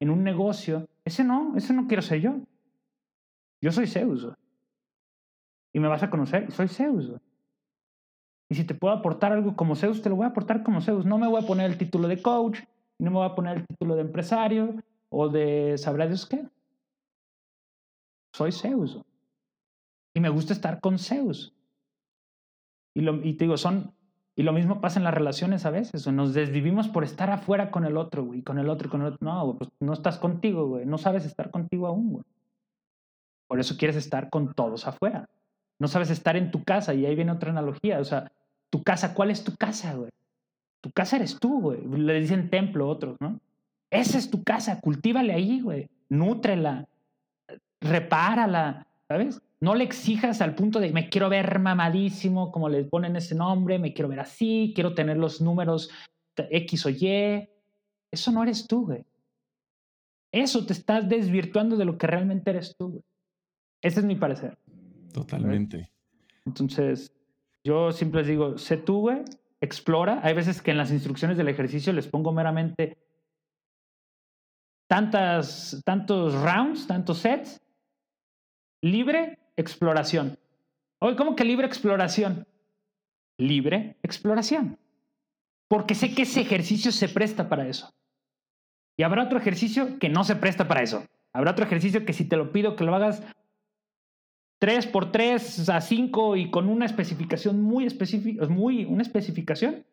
en un negocio ese no, ese no quiero ser yo. Yo soy Zeus. Y me vas a conocer, soy Zeus. Y si te puedo aportar algo como Zeus, te lo voy a aportar como Zeus. No me voy a poner el título de coach, no me voy a poner el título de empresario o de sabrá Dios qué. Soy Zeus. Y me gusta estar con Zeus. Y, lo, y te digo, son y lo mismo pasa en las relaciones a veces, nos desvivimos por estar afuera con el otro, güey, con el otro, con el otro. No, pues no estás contigo, güey, no sabes estar contigo aún, güey. Por eso quieres estar con todos afuera. No sabes estar en tu casa, y ahí viene otra analogía, o sea, tu casa, ¿cuál es tu casa, güey? Tu casa eres tú, güey. Le dicen templo otros, ¿no? Esa es tu casa, cultívale ahí, güey. Nútrela, repárala, ¿sabes? No le exijas al punto de me quiero ver mamadísimo, como le ponen ese nombre, me quiero ver así, quiero tener los números X o Y. Eso no eres tú, güey. Eso te estás desvirtuando de lo que realmente eres tú, güey. Ese es mi parecer. Totalmente. Entonces, yo siempre les digo, sé tú, güey, explora. Hay veces que en las instrucciones del ejercicio les pongo meramente tantas, tantos rounds, tantos sets, libre exploración. Oye, ¿cómo que libre exploración? Libre exploración. Porque sé que ese ejercicio se presta para eso. Y habrá otro ejercicio que no se presta para eso. Habrá otro ejercicio que si te lo pido que lo hagas 3 por 3 a 5 y con una especificación muy específica, muy una especificación,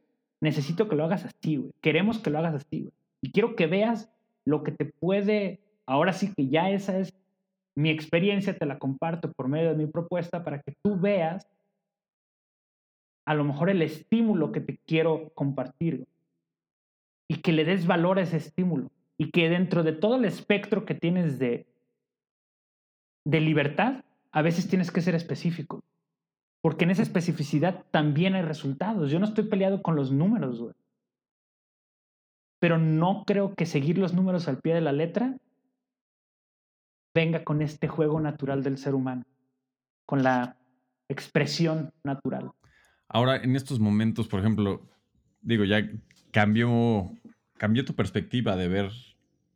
necesito que lo hagas así, güey. Queremos que lo hagas así, güey. Y quiero que veas lo que te puede, ahora sí que ya esa es mi experiencia te la comparto por medio de mi propuesta para que tú veas a lo mejor el estímulo que te quiero compartir y que le des valor a ese estímulo y que dentro de todo el espectro que tienes de, de libertad, a veces tienes que ser específico. Porque en esa especificidad también hay resultados. Yo no estoy peleado con los números, güey. Pero no creo que seguir los números al pie de la letra venga con este juego natural del ser humano, con la expresión natural. Ahora, en estos momentos, por ejemplo, digo, ya cambió, cambió tu perspectiva de ver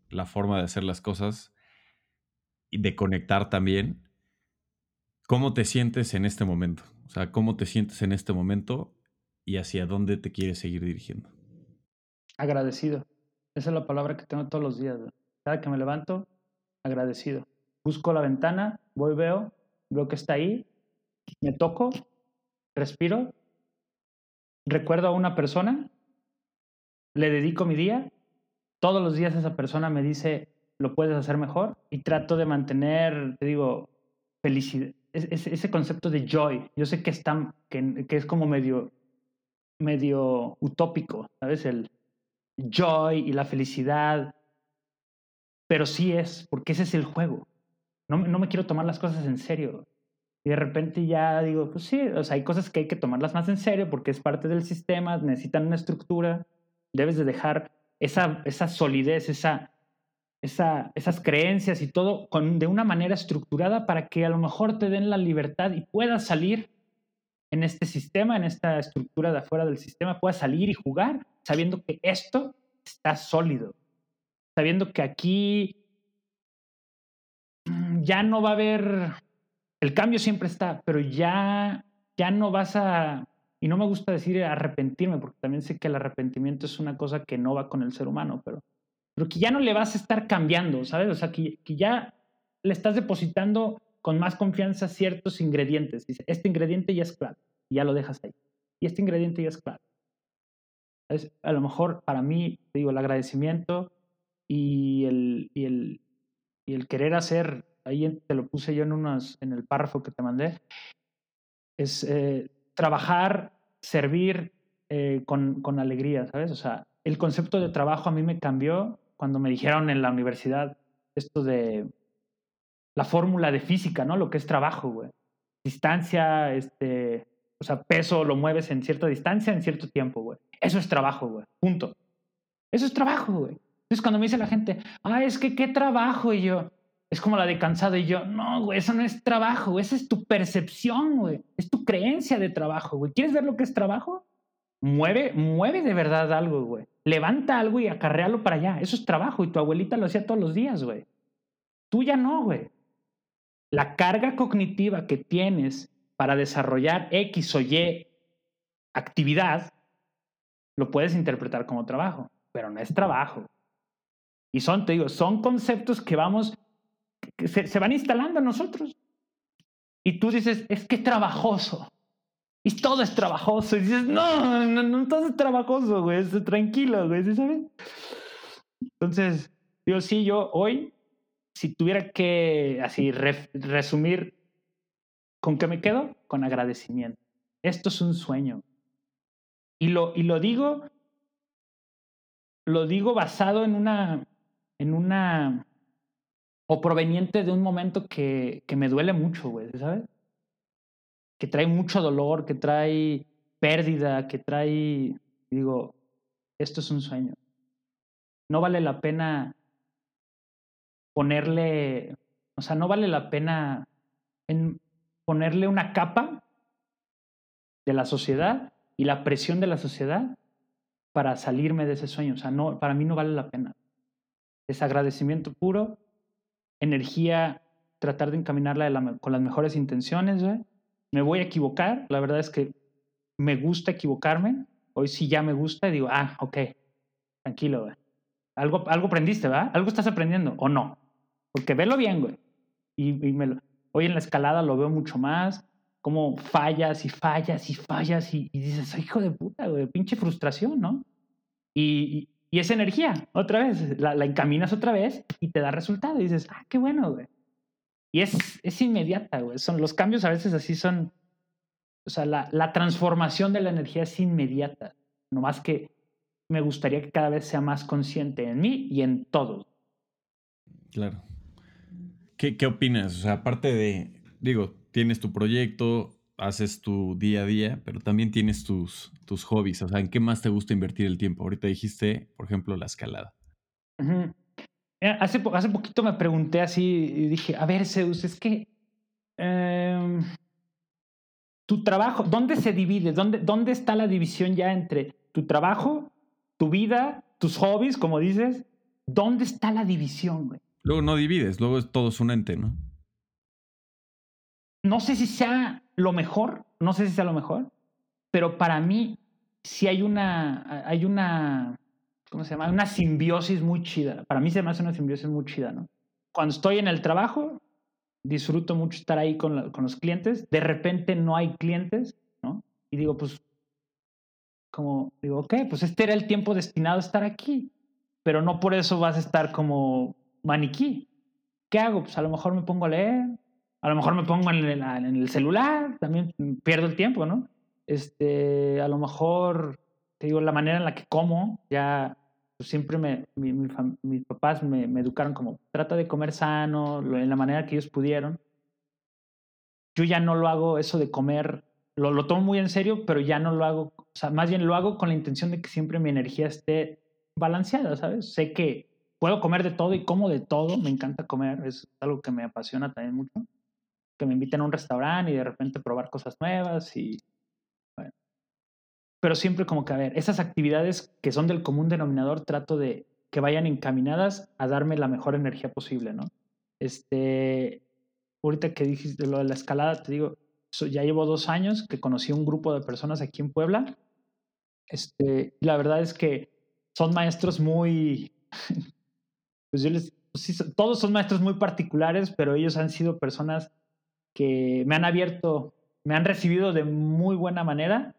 la forma de hacer las cosas y de conectar también. ¿Cómo te sientes en este momento? O sea, ¿cómo te sientes en este momento y hacia dónde te quieres seguir dirigiendo? Agradecido. Esa es la palabra que tengo todos los días. Cada que me levanto, agradecido. Busco la ventana, voy, veo, veo que está ahí, me toco, respiro, recuerdo a una persona, le dedico mi día, todos los días esa persona me dice, lo puedes hacer mejor y trato de mantener, te digo, felicidad, ese, concepto de joy. Yo sé que, está, que, que es como medio, medio utópico, ¿sabes? El joy y la felicidad, pero sí es, porque ese es el juego. No, no me quiero tomar las cosas en serio. Y de repente ya digo, pues sí, o sea, hay cosas que hay que tomarlas más en serio porque es parte del sistema, necesitan una estructura, debes de dejar esa, esa solidez, esa, esa, esas creencias y todo con, de una manera estructurada para que a lo mejor te den la libertad y puedas salir en este sistema, en esta estructura de afuera del sistema, puedas salir y jugar sabiendo que esto está sólido, sabiendo que aquí mm, ya no va a haber, el cambio siempre está, pero ya, ya no vas a, y no me gusta decir arrepentirme, porque también sé que el arrepentimiento es una cosa que no va con el ser humano, pero, pero que ya no le vas a estar cambiando, ¿sabes? O sea, que, que ya le estás depositando con más confianza ciertos ingredientes. Dice, este ingrediente ya es claro, y ya lo dejas ahí. Y este ingrediente ya es claro. Es, a lo mejor para mí, digo, el agradecimiento y el, y el, y el querer hacer, ahí te lo puse yo en, unos, en el párrafo que te mandé, es eh, trabajar, servir eh, con, con alegría, ¿sabes? O sea, el concepto de trabajo a mí me cambió cuando me dijeron en la universidad esto de la fórmula de física, ¿no? Lo que es trabajo, güey. Distancia, este, o sea, peso lo mueves en cierta distancia, en cierto tiempo, güey. Eso es trabajo, güey. Punto. Eso es trabajo, güey. Entonces cuando me dice la gente, ah, es que qué trabajo, y yo, es como la de cansado, y yo, no, güey, eso no es trabajo, esa es tu percepción, güey. Es tu creencia de trabajo, güey. ¿Quieres ver lo que es trabajo? Mueve, mueve de verdad algo, güey. Levanta algo y acarrealo para allá. Eso es trabajo, y tu abuelita lo hacía todos los días, güey. Tú ya no, güey. La carga cognitiva que tienes para desarrollar X o Y actividad, lo puedes interpretar como trabajo, pero no es trabajo. Y son, te digo, son conceptos que vamos, que se, van instalando en nosotros. Y tú dices, es que trabajoso. Y todo es trabajoso. Y dices, no, no, no todo es trabajoso, güey. Es tranquilo, güey, ¿sabes? Entonces, digo, sí, yo hoy, si tuviera que así resumir ¿Con qué me quedo? Con agradecimiento. Esto es un sueño. Y lo, y lo digo, lo digo basado en una, en una, o proveniente de un momento que, que me duele mucho, güey, ¿sabes? Que trae mucho dolor, que trae pérdida, que trae, digo, esto es un sueño. No vale la pena ponerle, o sea, no vale la pena en, ponerle una capa de la sociedad y la presión de la sociedad para salirme de ese sueño. O sea, no, para mí no vale la pena. Es agradecimiento puro, energía, tratar de encaminarla con las mejores intenciones. Me voy a equivocar, la verdad es que me gusta equivocarme. Hoy sí ya me gusta y digo, ah, ok, tranquilo. Algo, algo aprendiste, ¿verdad? Algo estás aprendiendo o no. Porque velo bien, güey. Y, y Hoy en la escalada lo veo mucho más, como fallas y fallas y fallas y, dices, hijo de puta, güey, pinche frustración, ¿no? Y, y, esa energía, otra vez, la, encaminas otra vez y te da resultado y dices, ah, qué bueno, güey. Y es, es inmediata, güey. Son, los cambios a veces así son, o sea, la, la transformación de la energía es inmediata. No más que me gustaría que cada vez sea más consciente en mí y en todos. Claro. ¿Qué, ¿Qué opinas? O sea, aparte de, digo, tienes tu proyecto, haces tu día a día, pero también tienes tus, tus hobbies. O sea, ¿en qué más te gusta invertir el tiempo? Ahorita dijiste, por ejemplo, la escalada. Hace, hace poquito me pregunté así y dije, a ver, Zeus, es que... Em, tu trabajo, ¿dónde se divide? ¿Dónde, ¿Dónde está la división ya entre tu trabajo, tu vida, tus hobbies, como dices? ¿Dónde está la división, güey? Luego no divides, luego es todo es un ente, ¿no? No sé si sea lo mejor, no sé si sea lo mejor, pero para mí sí hay una, hay una, ¿cómo se llama? Una simbiosis muy chida. Para mí se me hace una simbiosis muy chida, ¿no? Cuando estoy en el trabajo, disfruto mucho estar ahí con, con los clientes. De repente no hay clientes, ¿no? Y digo, pues, como, digo, ok, pues este era el tiempo destinado a estar aquí, pero no por eso vas a estar como maniquí. ¿Qué hago? Pues a lo mejor me pongo a leer, a lo mejor me pongo en el, en el celular, también pierdo el tiempo, ¿no? Este, a lo mejor, te digo, la manera en la que como, ya siempre me, mi, mis papás me, educaron como, trata de comer sano, en la manera que ellos pudieron. Yo ya no lo hago eso de comer, lo, lo tomo muy en serio, pero ya no lo hago, o sea, más bien lo hago con la intención de que siempre mi energía esté balanceada, ¿sabes? Sé que puedo comer de todo y como de todo, me encanta comer, es algo que me apasiona también mucho. Que me inviten a un restaurante y de repente probar cosas nuevas y pero siempre como que, a ver, esas actividades que son del común denominador, trato de que vayan encaminadas a darme la mejor energía posible, ¿no? Este, ahorita que dijiste lo de la escalada, te digo, ya llevo dos años que conocí un grupo de personas aquí en Puebla. Este, la verdad es que son maestros muy, pues yo les, pues todos son maestros muy particulares, pero ellos han sido personas que me han abierto, me han recibido de muy buena manera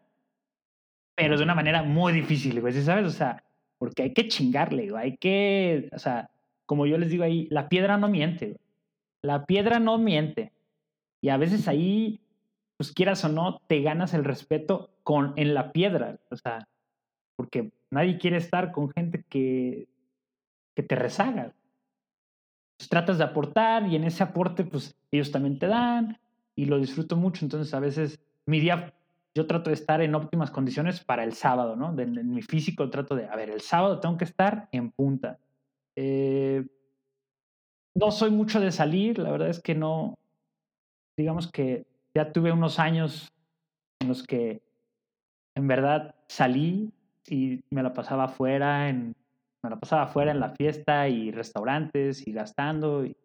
pero de una manera muy difícil, güey, ¿sabes? O sea, porque hay que chingarle, güey, hay que, o sea, como yo les digo ahí, la piedra no miente, güey. La piedra no miente. Y a veces ahí, pues quieras o no, te ganas el respeto con, en la piedra, o sea, porque nadie quiere estar con gente que, que te rezaga. Pues tratas de aportar y en ese aporte, pues ellos también te dan y lo disfruto mucho. Entonces, a veces mi día yo trato de estar en óptimas condiciones para el sábado, ¿no? en mi físico trato de, a ver, el sábado tengo que estar en punta. Eh, no soy mucho de salir, la verdad es que no, digamos que ya tuve unos años en los que en verdad salí y me la pasaba afuera, en, me la pasaba afuera en la fiesta y restaurantes y gastando. Y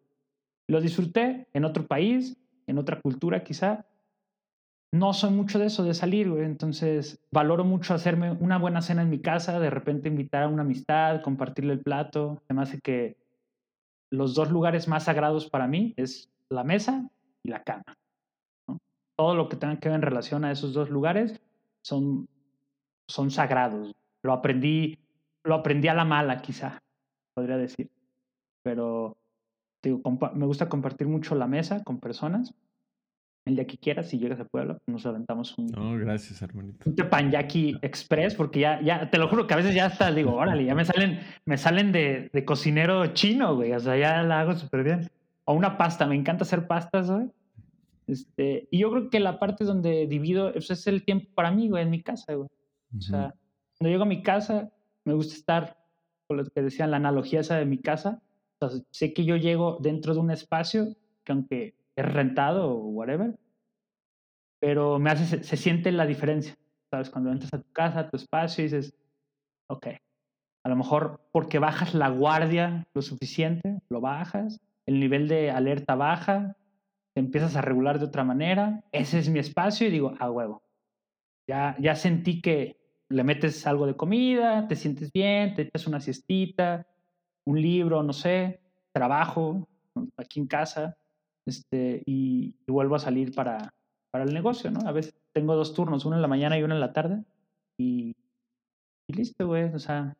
lo disfruté en otro país, en otra cultura quizá, no soy mucho de eso, de salir, güey. Entonces, valoro mucho hacerme una buena cena en mi casa, de repente invitar a una amistad, compartirle el plato. Además de que los dos lugares más sagrados para mí es la mesa y la cama. Todo lo que tenga que ver en relación a esos dos lugares son, son sagrados. Lo aprendí, lo aprendí a la mala, quizá, podría decir. Pero digo, me gusta compartir mucho la mesa con personas el día que quieras, si llegas a Puebla, nos aventamos un. No, gracias, hermanito. Un Tepanyaki Express, porque ya, ya, te lo juro que a veces ya hasta digo, órale, ya me salen, me salen de, de cocinero chino, güey. O sea, ya la hago súper bien. O una pasta, me encanta hacer pastas, güey. Este, y yo creo que la parte donde divido, eso es el tiempo para mí, güey, en mi casa, güey. O sea, cuando llego a mi casa, me gusta estar, con lo que decían, la analogía esa de mi casa. O sea, sé que yo llego dentro de un espacio que aunque es rentado o whatever, pero me hace, se, siente la diferencia, ¿sabes? Cuando entras a tu casa, a tu espacio dices, ok, a lo mejor porque bajas la guardia lo suficiente, lo bajas, el nivel de alerta baja, te empiezas a regular de otra manera, ese es mi espacio y digo, a huevo. Ya, ya sentí que le metes algo de comida, te sientes bien, te echas una siestita, un libro, no sé, trabajo aquí en casa, este, y, vuelvo a salir para, para el negocio, ¿no? A veces tengo dos turnos, uno en la mañana y uno en la tarde, y, listo, güey, o sea,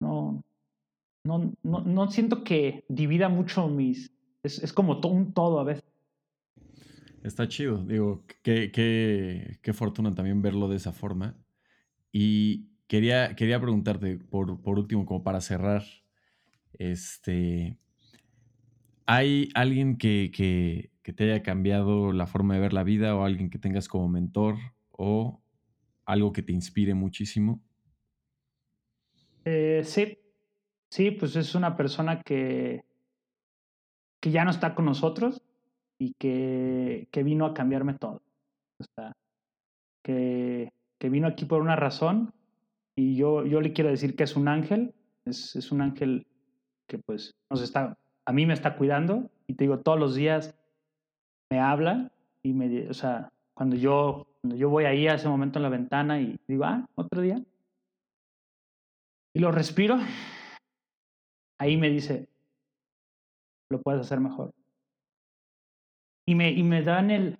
no, no, no, no siento que divida mucho mis, es, es como un todo a veces. Está chido, digo, qué, qué, qué fortuna también verlo de esa forma. Y quería, quería preguntarte, por, por último, como para cerrar, este, ¿Hay alguien que, que, que, te haya cambiado la forma de ver la vida o alguien que tengas como mentor o algo que te inspire muchísimo? Eh, sí, sí, pues es una persona que, que ya no está con nosotros y que, que vino a cambiarme todo. O sea, que, que vino aquí por una razón y yo, yo le quiero decir que es un ángel, es, es un ángel que pues nos está, a mí me está cuidando y te digo, todos los días me habla y me, o sea, cuando yo, cuando yo voy ahí a ese momento en la ventana y digo, ah, otro día, y lo respiro, ahí me dice, lo puedes hacer mejor. Y me, y me el,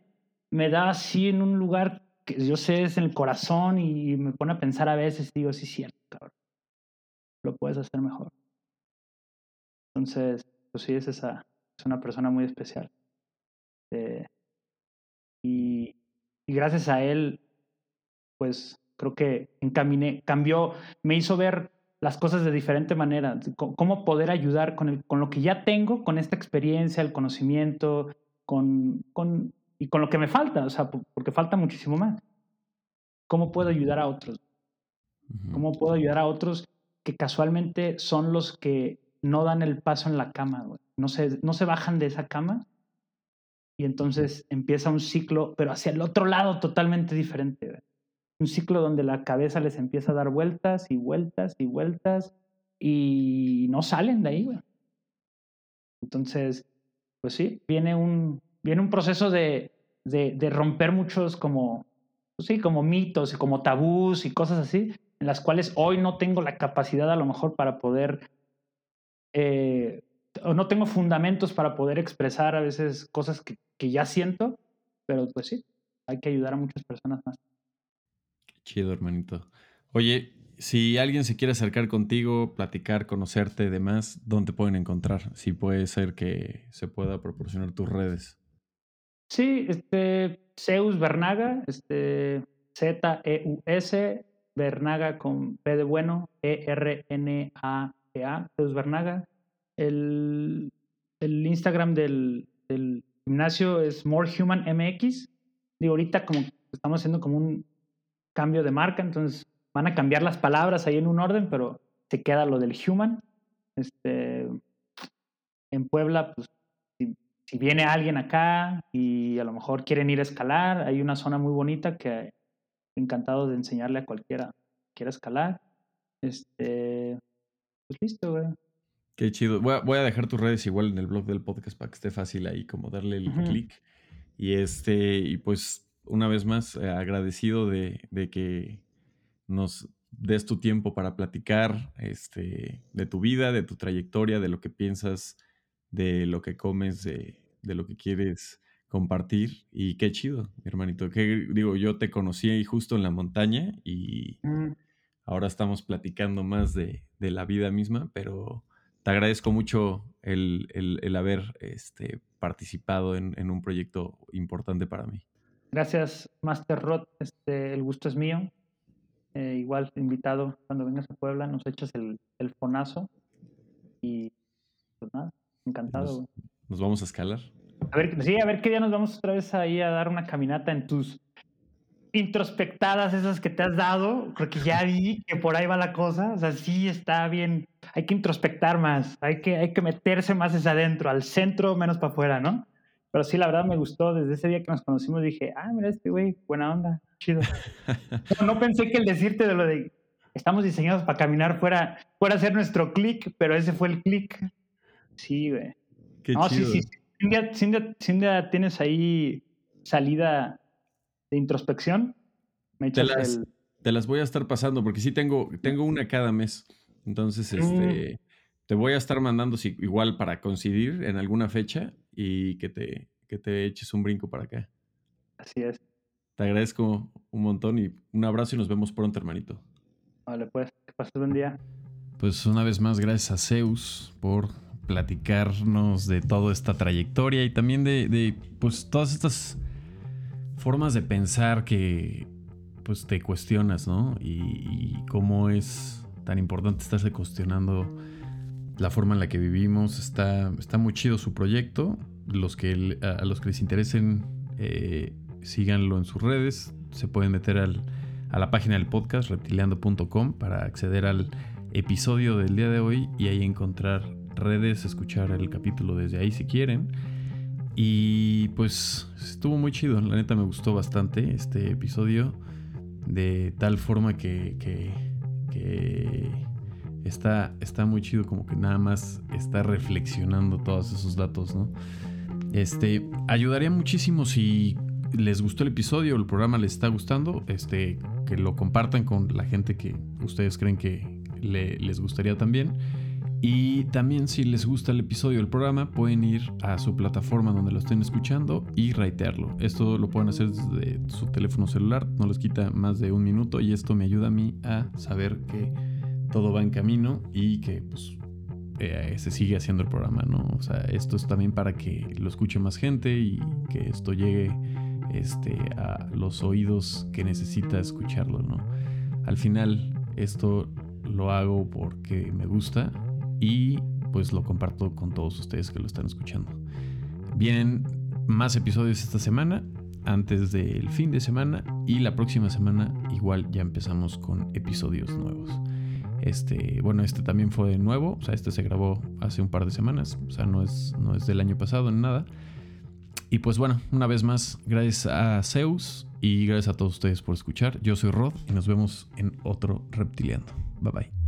me da así en un lugar que yo sé es en el corazón y me pone a pensar a veces y digo, sí, cierto. Lo puedes hacer mejor. Entonces, sí, es esa, es una persona muy especial. Eh, y, y, gracias a él, pues creo que encaminé, cambió, me hizo ver las cosas de diferente manera, cómo poder ayudar con, el, con lo que ya tengo, con esta experiencia, el conocimiento, con, con y con lo que me falta, o sea, porque falta muchísimo más. ¿Cómo puedo ayudar a otros? ¿Cómo puedo ayudar a otros que casualmente son los que no dan el paso en la cama, No se, no se bajan de esa cama y entonces empieza un ciclo, pero hacia el otro lado totalmente diferente. Un ciclo donde la cabeza les empieza a dar vueltas y vueltas y vueltas y no salen de ahí. Entonces, pues sí, viene un, viene un proceso de, de, romper muchos como, pues sí, como mitos y como tabús y cosas así, en las cuales hoy no tengo la capacidad a lo mejor para poder, eh, o no tengo fundamentos para poder expresar a veces cosas que, que ya siento, pero pues sí, hay que ayudar a muchas personas más. Qué chido, hermanito. Oye, si alguien se quiere acercar contigo, platicar, conocerte y demás, ¿dónde pueden encontrar? Si puede ser que se pueda proporcionar tus redes. Sí, este, Zeus Bernaga, este, Z-E-U-S, Bernaga con P de bueno, E-R-N-A-G-A, Zeus Bernaga. El, el Instagram del, gimnasio es More Human MX. Digo, ahorita como estamos haciendo como un cambio de marca, entonces van a cambiar las palabras ahí en un orden, pero se queda lo del Human. Este, en Puebla, pues si viene alguien acá y a lo mejor quieren ir a escalar, hay una zona muy bonita que encantado de enseñarle a cualquiera que quiera escalar. Este, pues listo, güey. Qué chido. Voy a, dejar tus redes igual en el blog del podcast para que esté fácil ahí como darle el clic. Y este, y pues una vez más eh, agradecido de, de, que nos des tu tiempo para platicar este, de tu vida, de tu trayectoria, de lo que piensas de lo que comes, de, lo que quieres compartir. Y qué chido, hermanito. Que digo, yo te conocí ahí justo en la montaña y mm. Ahora estamos platicando más de, la vida misma, pero te agradezco mucho el, haber este, participado en, un proyecto importante para mí. Gracias, Master Rod. Este, el gusto es mío. Eh, igual, invitado, cuando vengas a Puebla, nos echas el, el fonazo. Y pues nada, Encantado. Nos, vamos a escalar. A ver, sí, a ver qué día nos vamos otra vez ahí a dar una caminata en tus introspectadas esas que te has dado, creo que ya vi que por ahí va la cosa, o sea, sí está bien, hay que introspectar más, hay que, hay que meterse más hacia adentro, al centro, menos para afuera, ¿no? Pero sí, la verdad me gustó, desde ese día que nos conocimos dije, ah, mira este güey, buena onda, chido. no, pensé que el decirte de lo de, estamos diseñados para caminar fuera, fuera a ser nuestro clic, pero ese fue el clic. Sí, güey. Qué no, sí, sí. Cindia, ¿tienes ahí salida de introspección? Me te, las, te las voy a estar pasando porque sí tengo, tengo una cada mes. Entonces, mm. este, te voy a estar mandando igual para coincidir en alguna fecha y que te, que te eches un brinco para acá. Así es. Te agradezco un montón y un abrazo y nos vemos pronto, hermanito. Vale, pues, que pases buen día. Pues una vez más, gracias a Zeus por platicarnos de toda esta trayectoria y también de, pues todas estas formas de pensar que pues te cuestionas, ¿no? Y, cómo es tan importante estarse cuestionando la forma en la que vivimos. Está, está muy chido su proyecto. Los que, a, los que les interesen, eh, síganlo en sus redes. Se pueden meter al, a la página del podcast reptiliando.com para acceder al episodio del día de hoy y ahí encontrar redes, escuchar el capítulo desde ahí si quieren. Y pues estuvo muy chido, la neta me gustó bastante este episodio. De tal forma que, que, está, está muy chido como que nada más está reflexionando todos esos datos, ¿no? Este, ayudaría muchísimo si les gustó el episodio el programa les está gustando, este, que lo compartan con la gente que ustedes creen que les gustaría también. Y también si les gusta el episodio del programa, pueden ir a su plataforma donde lo estén escuchando y raitearlo. Esto lo pueden hacer desde su teléfono celular, no les quita más de un minuto y esto me ayuda a mí a saber que todo va en camino y que pues, eh, se sigue haciendo el programa, ¿no? O sea, esto es también para que lo escuche más gente y que esto llegue este, a los oídos que necesita escucharlo, ¿no? Al final, esto lo hago porque me gusta y pues lo comparto con todos ustedes que lo están escuchando. Vienen más episodios esta semana, antes del fin de semana y la próxima semana igual ya empezamos con episodios nuevos. Este, bueno, este también fue nuevo, o sea, este se grabó hace un par de semanas, o sea, no es, no es del año pasado ni nada. Y pues bueno, una vez más, gracias a Zeus y gracias a todos ustedes por escuchar. Yo soy Rod y nos vemos en otro Reptiliano. Bye bye.